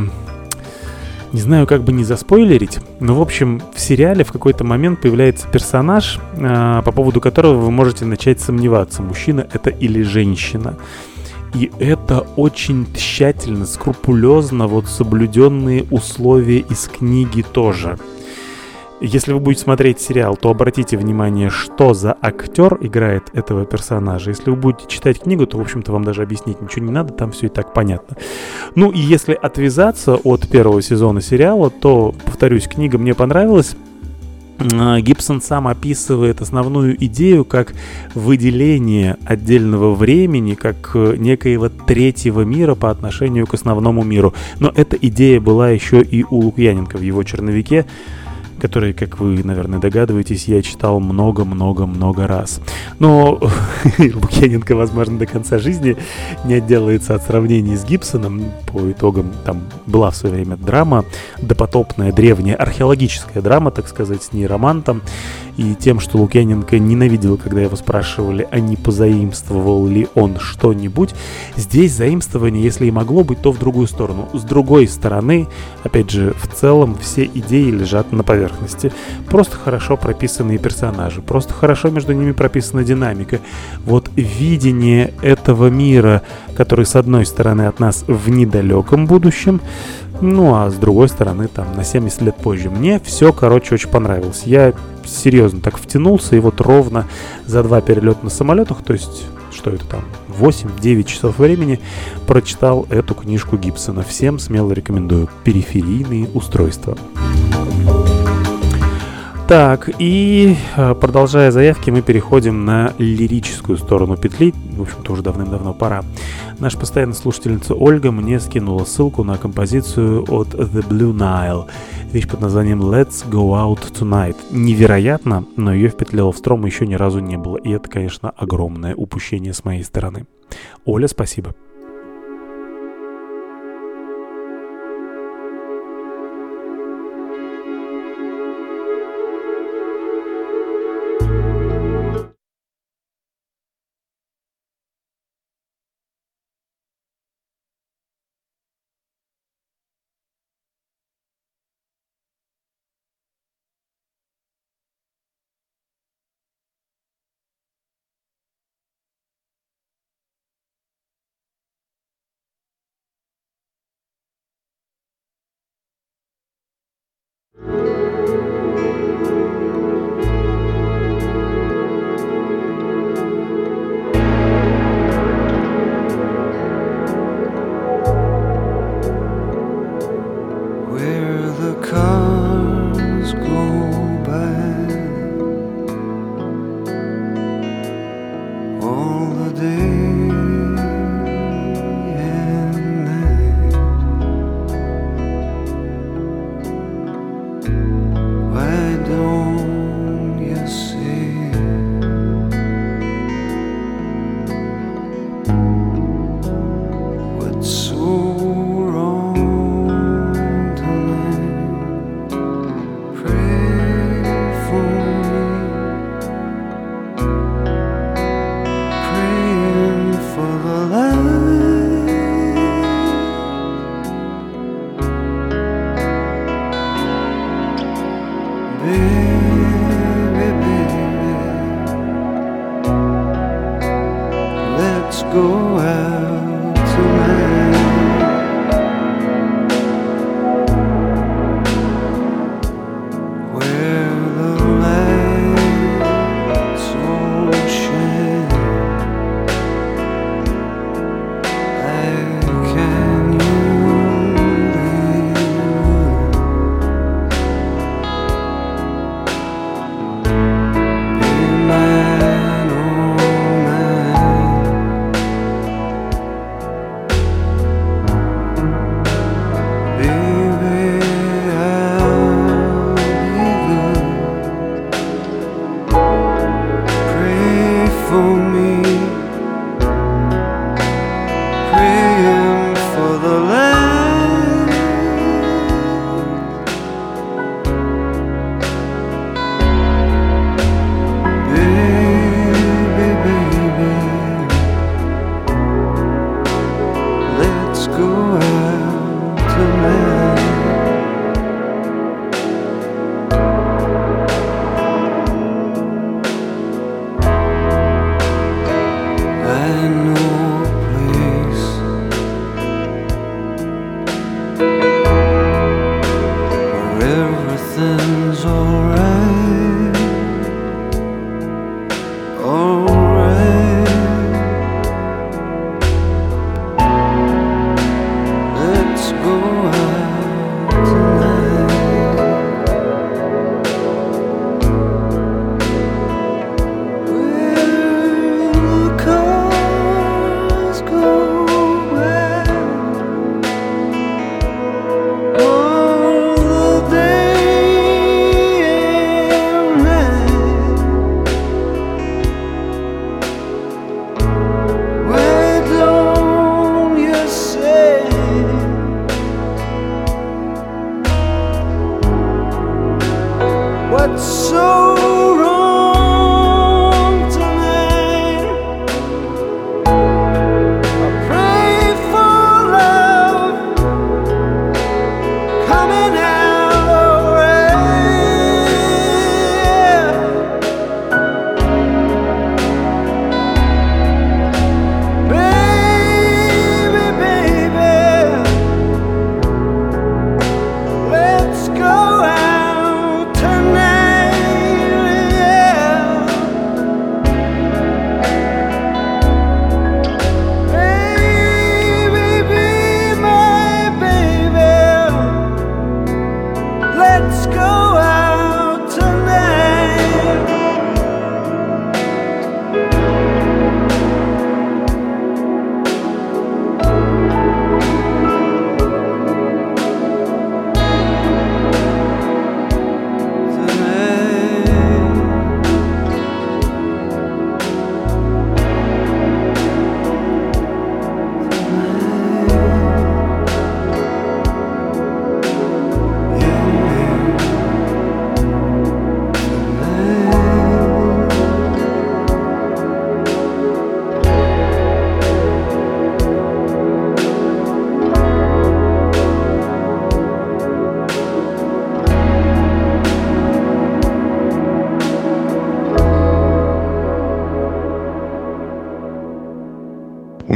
не знаю, как бы не заспойлерить, но, в общем, в сериале в какой-то момент появляется персонаж, э, по поводу которого вы можете начать сомневаться, мужчина это или женщина. И это очень тщательно, скрупулезно вот соблюденные условия из книги тоже. Если вы будете смотреть сериал, то обратите внимание, что за актер играет этого персонажа. Если вы будете читать книгу, то, в общем-то, вам даже объяснить ничего не надо, там все и так понятно. Ну и если отвязаться от первого сезона сериала, то, повторюсь, книга мне понравилась. А, Гибсон сам описывает основную идею как выделение отдельного времени, как э, некоего третьего мира по отношению к основному миру. Но эта идея была еще и у Лукьяненко в его черновике который, как вы, наверное, догадываетесь, я читал много-много-много раз. Но Лукьяненко, возможно, до конца жизни не отделается от сравнений с Гибсоном. По итогам там была в свое время драма, допотопная, древняя, археологическая драма, так сказать, с нейромантом и тем, что Лукьяненко ненавидел, когда его спрашивали, а не позаимствовал ли он что-нибудь. Здесь заимствование, если и могло быть, то в другую сторону. С другой стороны, опять же, в целом все идеи лежат на поверхности. Просто хорошо прописанные персонажи, просто хорошо между ними прописана динамика. Вот видение этого мира, который с одной стороны от нас в недалеком будущем, Ну, а с другой стороны, там, на 70 лет позже. Мне все, короче, очень понравилось. Я серьезно так втянулся, и вот ровно за два перелета на самолетах, то есть, что это там, 8-9 часов времени, прочитал эту книжку Гибсона. Всем смело рекомендую. Периферийные устройства. Так, и э, продолжая заявки, мы переходим на лирическую сторону петли. В общем-то, уже давным-давно пора. Наша постоянная слушательница Ольга мне скинула ссылку на композицию от The Blue Nile. Вещь под названием Let's Go Out Tonight. Невероятно, но ее в петле Ловстрома еще ни разу не было. И это, конечно, огромное упущение с моей стороны. Оля, спасибо.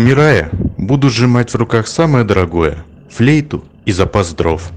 Умирая, буду сжимать в руках самое дорогое – флейту и запас дров.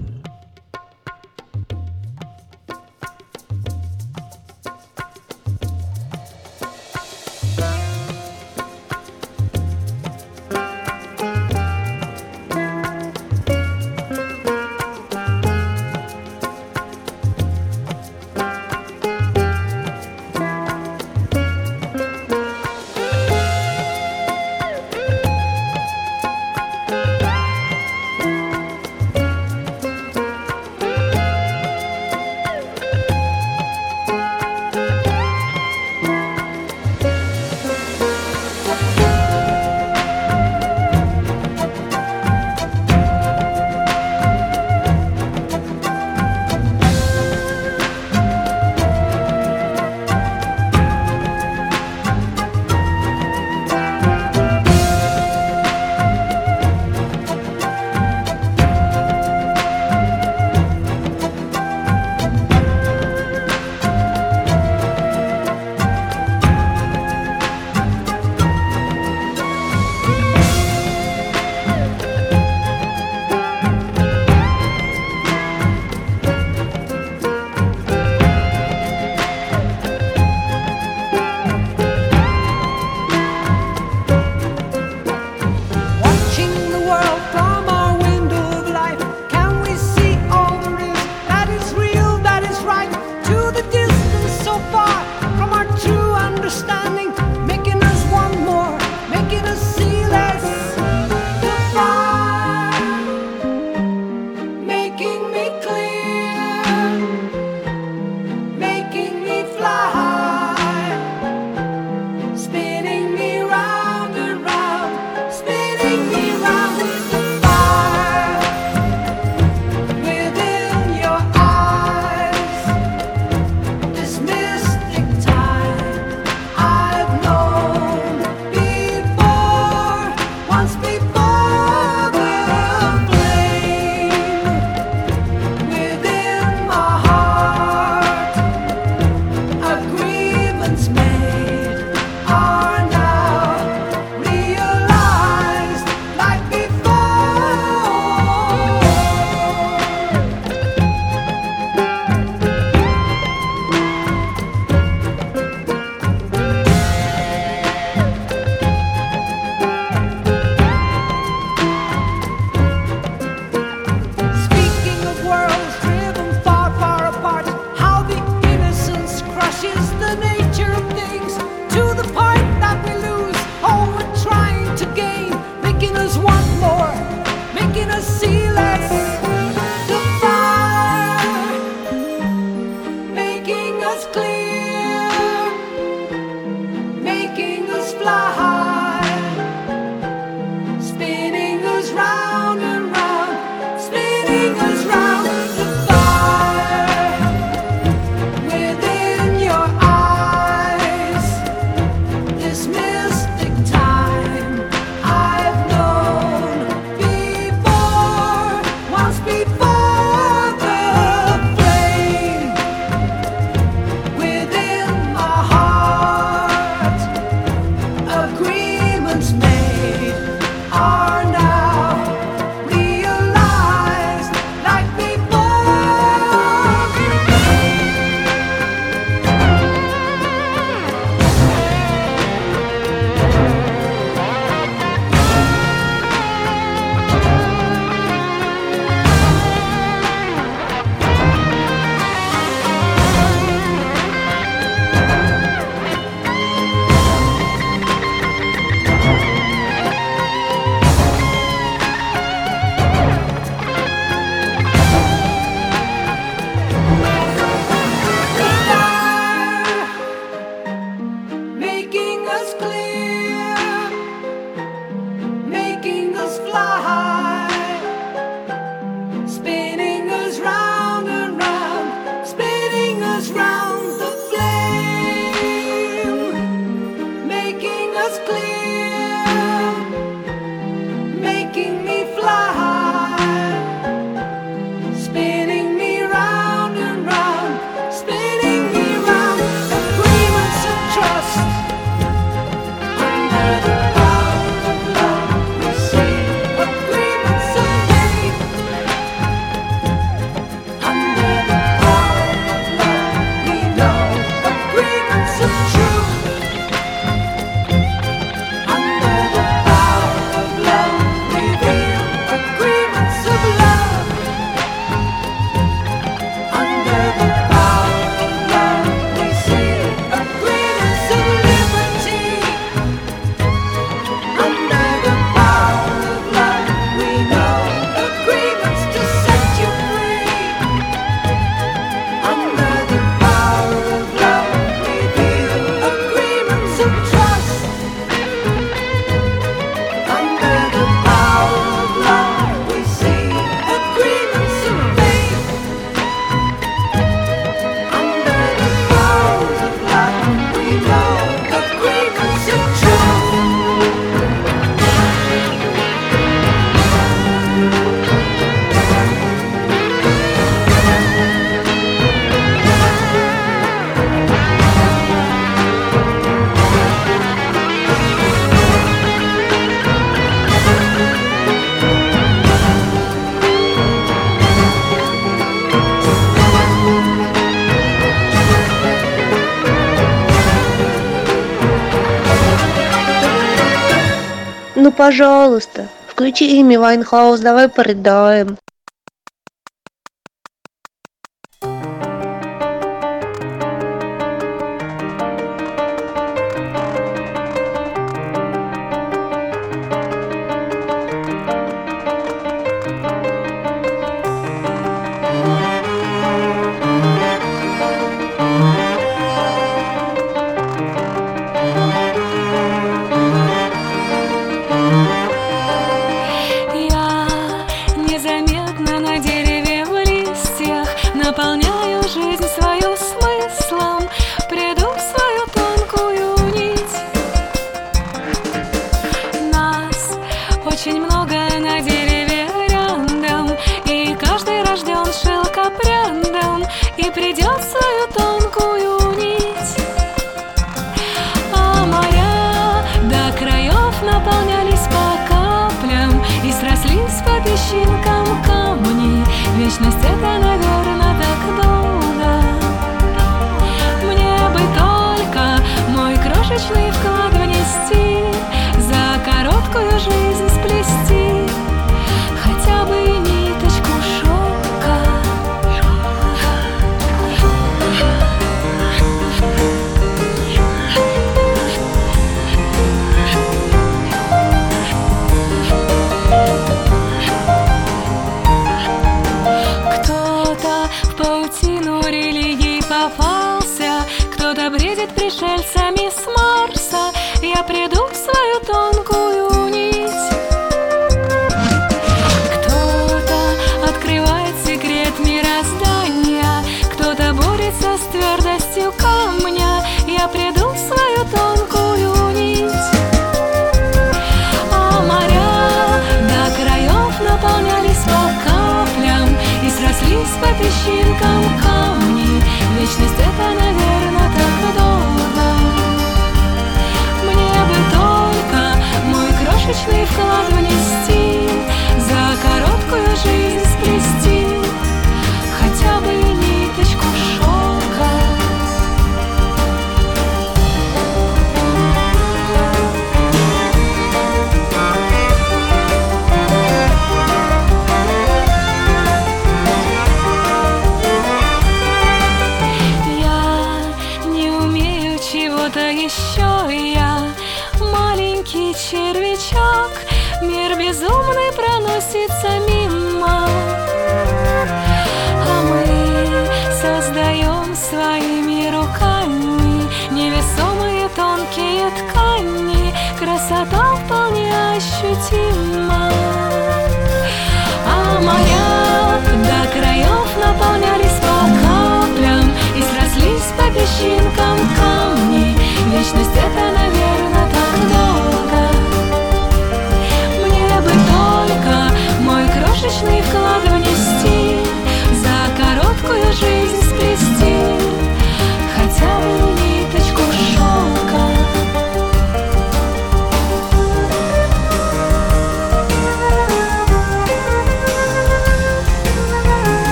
Пожалуйста, включи Эми Вайнхаус, давай порыдаем.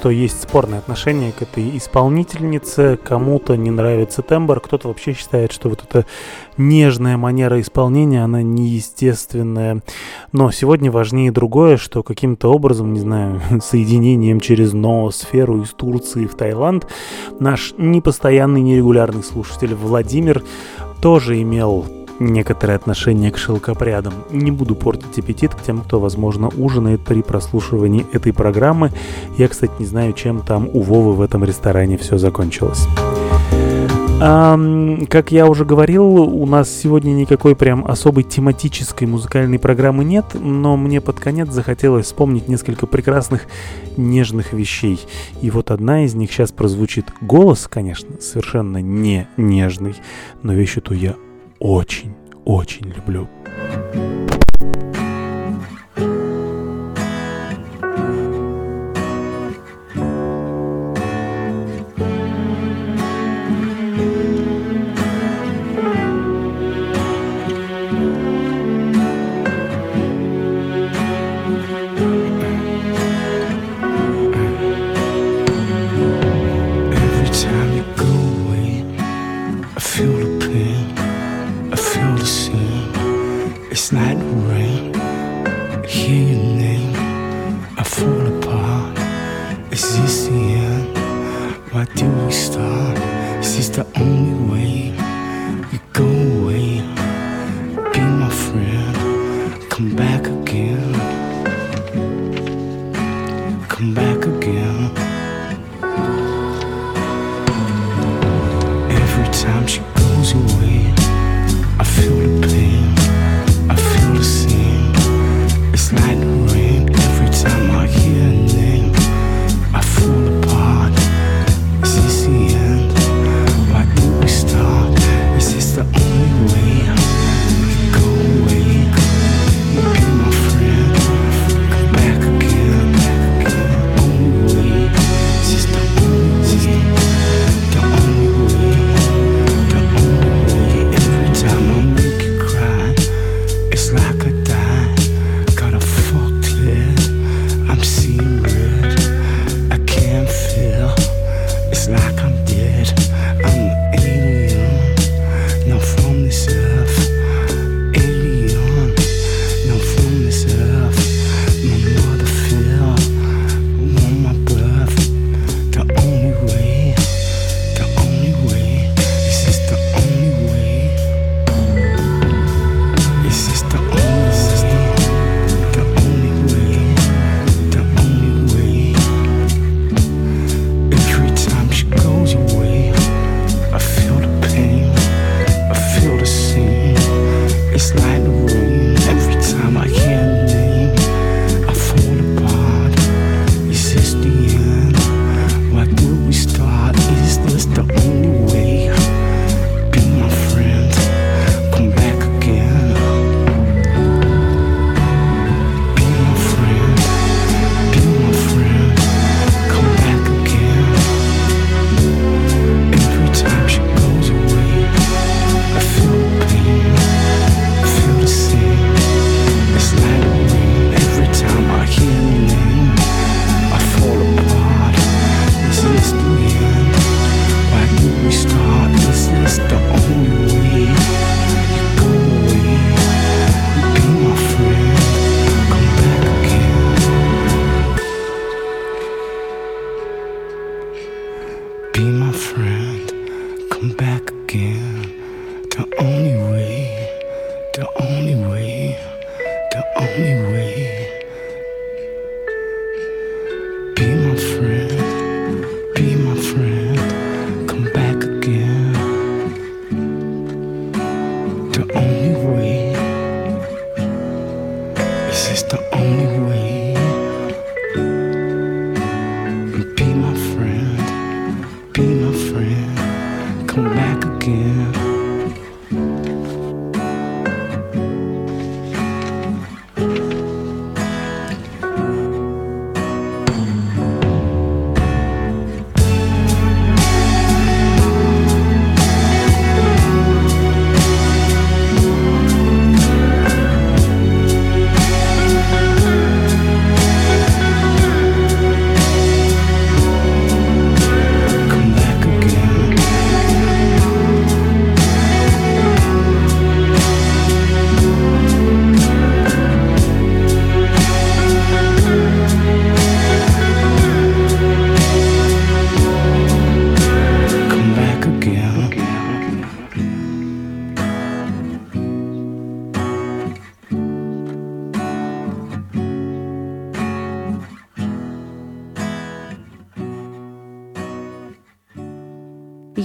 что есть спорное отношение к этой исполнительнице, кому-то не нравится тембр, кто-то вообще считает, что вот эта нежная манера исполнения, она неестественная. Но сегодня важнее другое, что каким-то образом, не знаю, соединением через ноосферу из Турции в Таиланд, наш непостоянный, нерегулярный слушатель Владимир тоже имел некоторое отношение к шелкопрядам. Не буду портить аппетит к тем, кто, возможно, ужинает при прослушивании этой программы. Я, кстати, не знаю, чем там у Вовы в этом ресторане все закончилось. А, как я уже говорил, у нас сегодня никакой прям особой тематической музыкальной программы нет, но мне под конец захотелось вспомнить несколько прекрасных нежных вещей. И вот одна из них сейчас прозвучит. Голос, конечно, совершенно не нежный, но вещь эту я очень, очень люблю.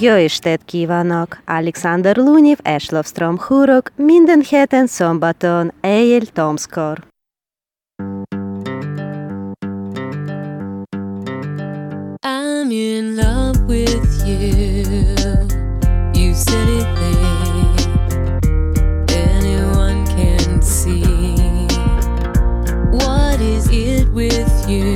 Jöjj kívánok! Alexander Lunyev, Eslov Strom Hurok, minden héten szombaton, éjjel Tomskor. I'm in love with you. You it there. Anyone can see. What is it with? You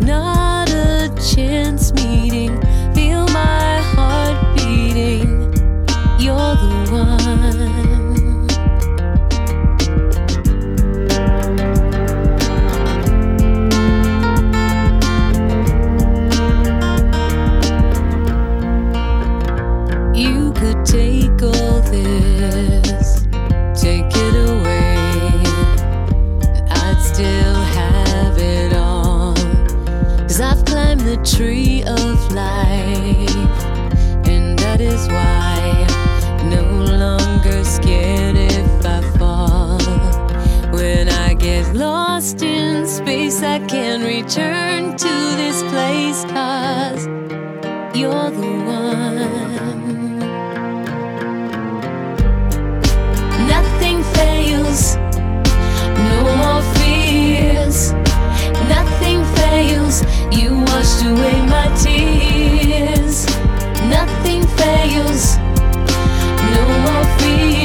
not lost in space, I can return to this place, cause you're the one. Nothing fails, no more fears. Nothing fails, you washed away my tears. Nothing fails, no more fears.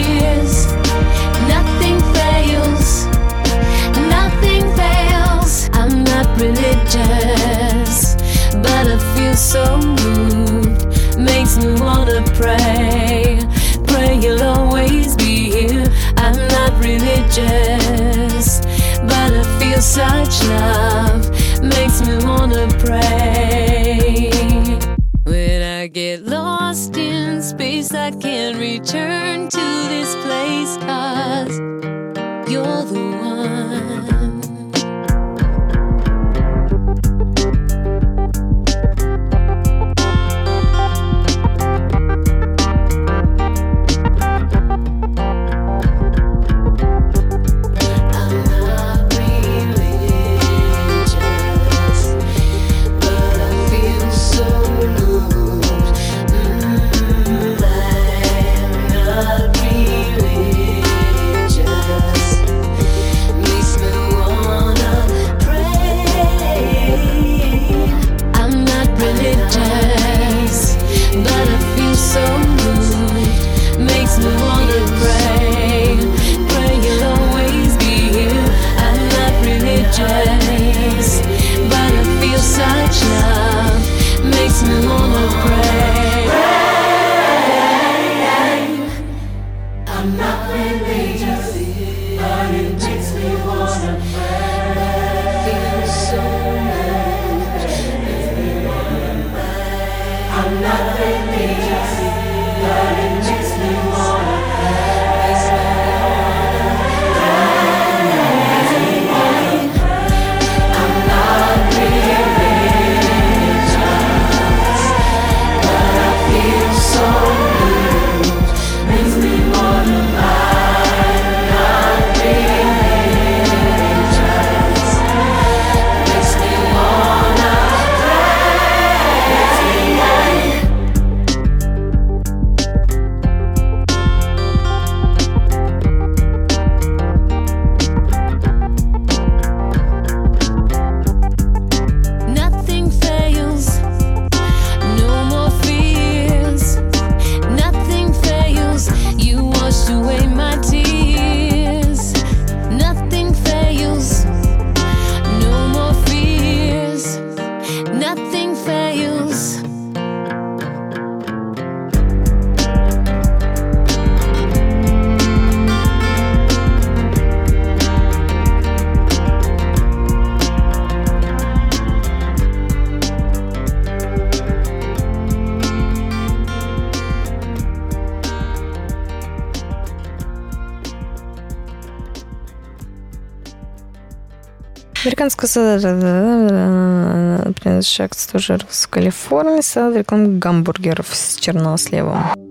Feel so moved. Makes me wanna pray. Pray you'll always be here. I'm not religious, but I feel such love. Makes me wanna pray. When I get lost in space, I can return to this place, cause Принадлежащая к стажеру в Калифорнии, сад реклам гамбургеров с черносливом. take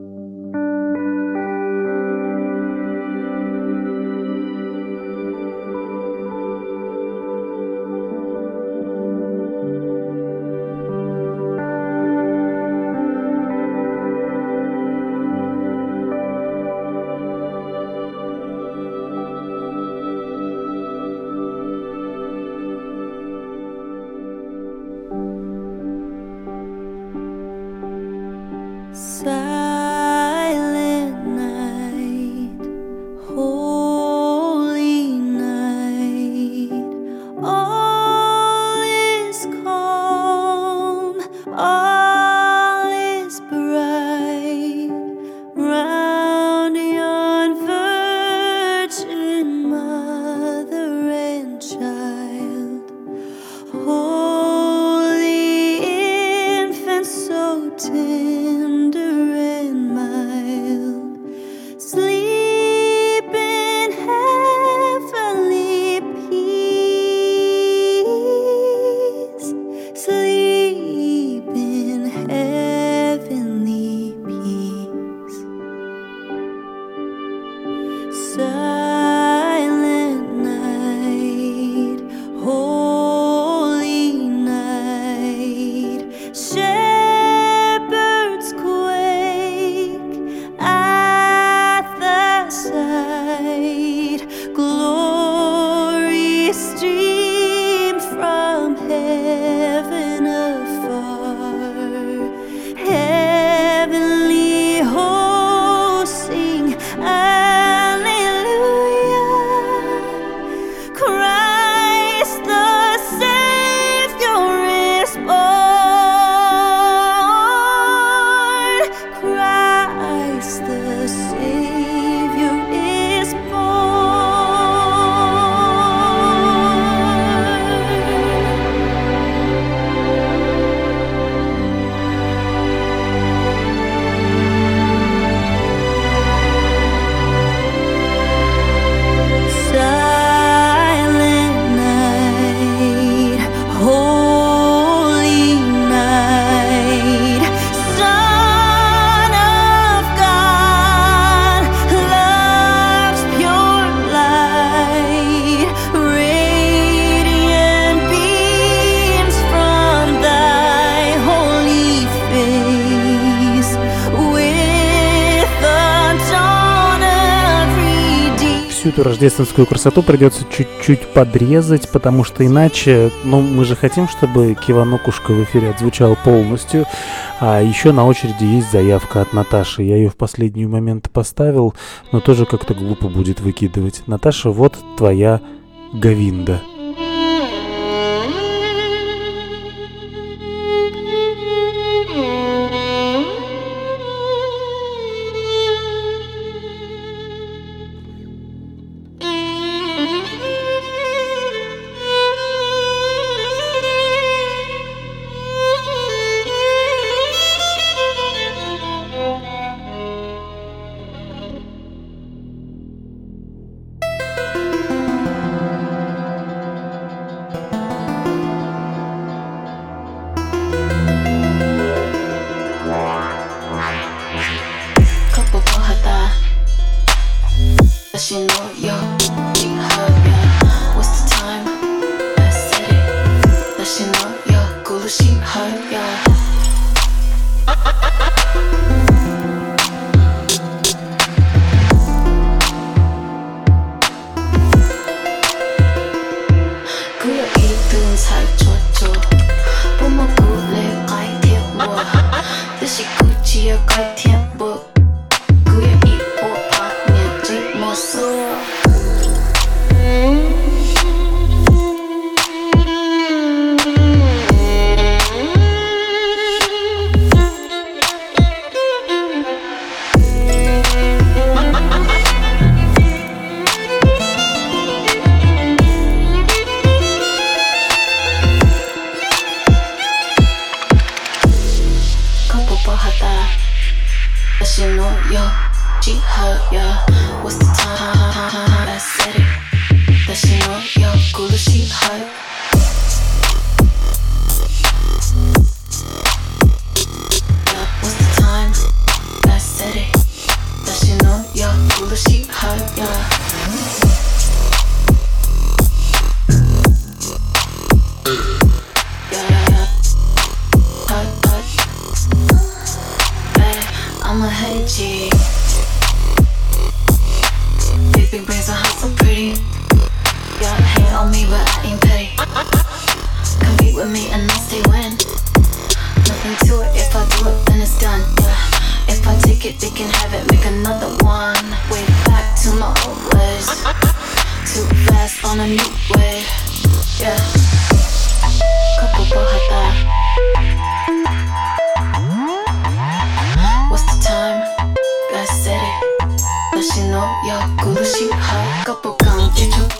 рождественскую красоту придется чуть-чуть подрезать, потому что иначе, ну, мы же хотим, чтобы Киванокушка в эфире отзвучала полностью. А еще на очереди есть заявка от Наташи. Я ее в последний момент поставил, но тоже как-то глупо будет выкидывать. Наташа, вот твоя Гавинда.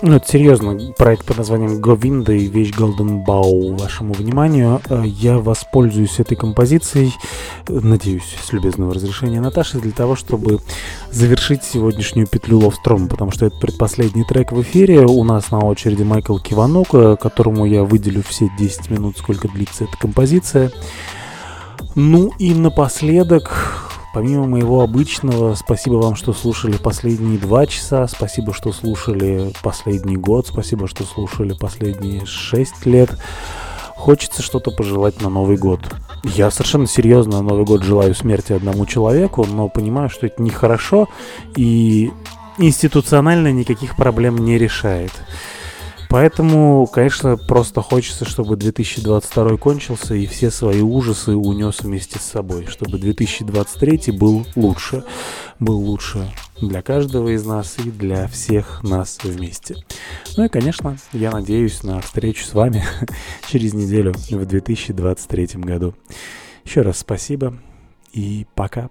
Ну, это серьезно. Проект под названием Говинда и вещь Golden Bow вашему вниманию. Э, Я воспользуюсь этой композицией, надеюсь, с любезного разрешения Наташи, для того, чтобы завершить сегодняшнюю петлю Ловстром, потому что это предпоследний трек в эфире. У нас на очереди Майкл Киванок, которому я выделю все 10 минут, сколько длится эта композиция. Ну и напоследок, помимо моего обычного, спасибо вам, что слушали последние два часа, спасибо, что слушали последний год, спасибо, что слушали последние шесть лет. Хочется что-то пожелать на Новый год. Я совершенно серьезно на Новый год желаю смерти одному человеку, но понимаю, что это нехорошо и институционально никаких проблем не решает. Поэтому, конечно, просто хочется, чтобы 2022 кончился и все свои ужасы унес вместе с собой, чтобы 2023 был лучше, был лучше для каждого из нас и для всех нас вместе. Ну и, конечно, я надеюсь на встречу с вами через неделю в 2023 году. Еще раз спасибо и пока.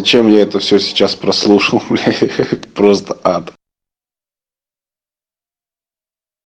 Зачем я это все сейчас прослушал? Просто ад.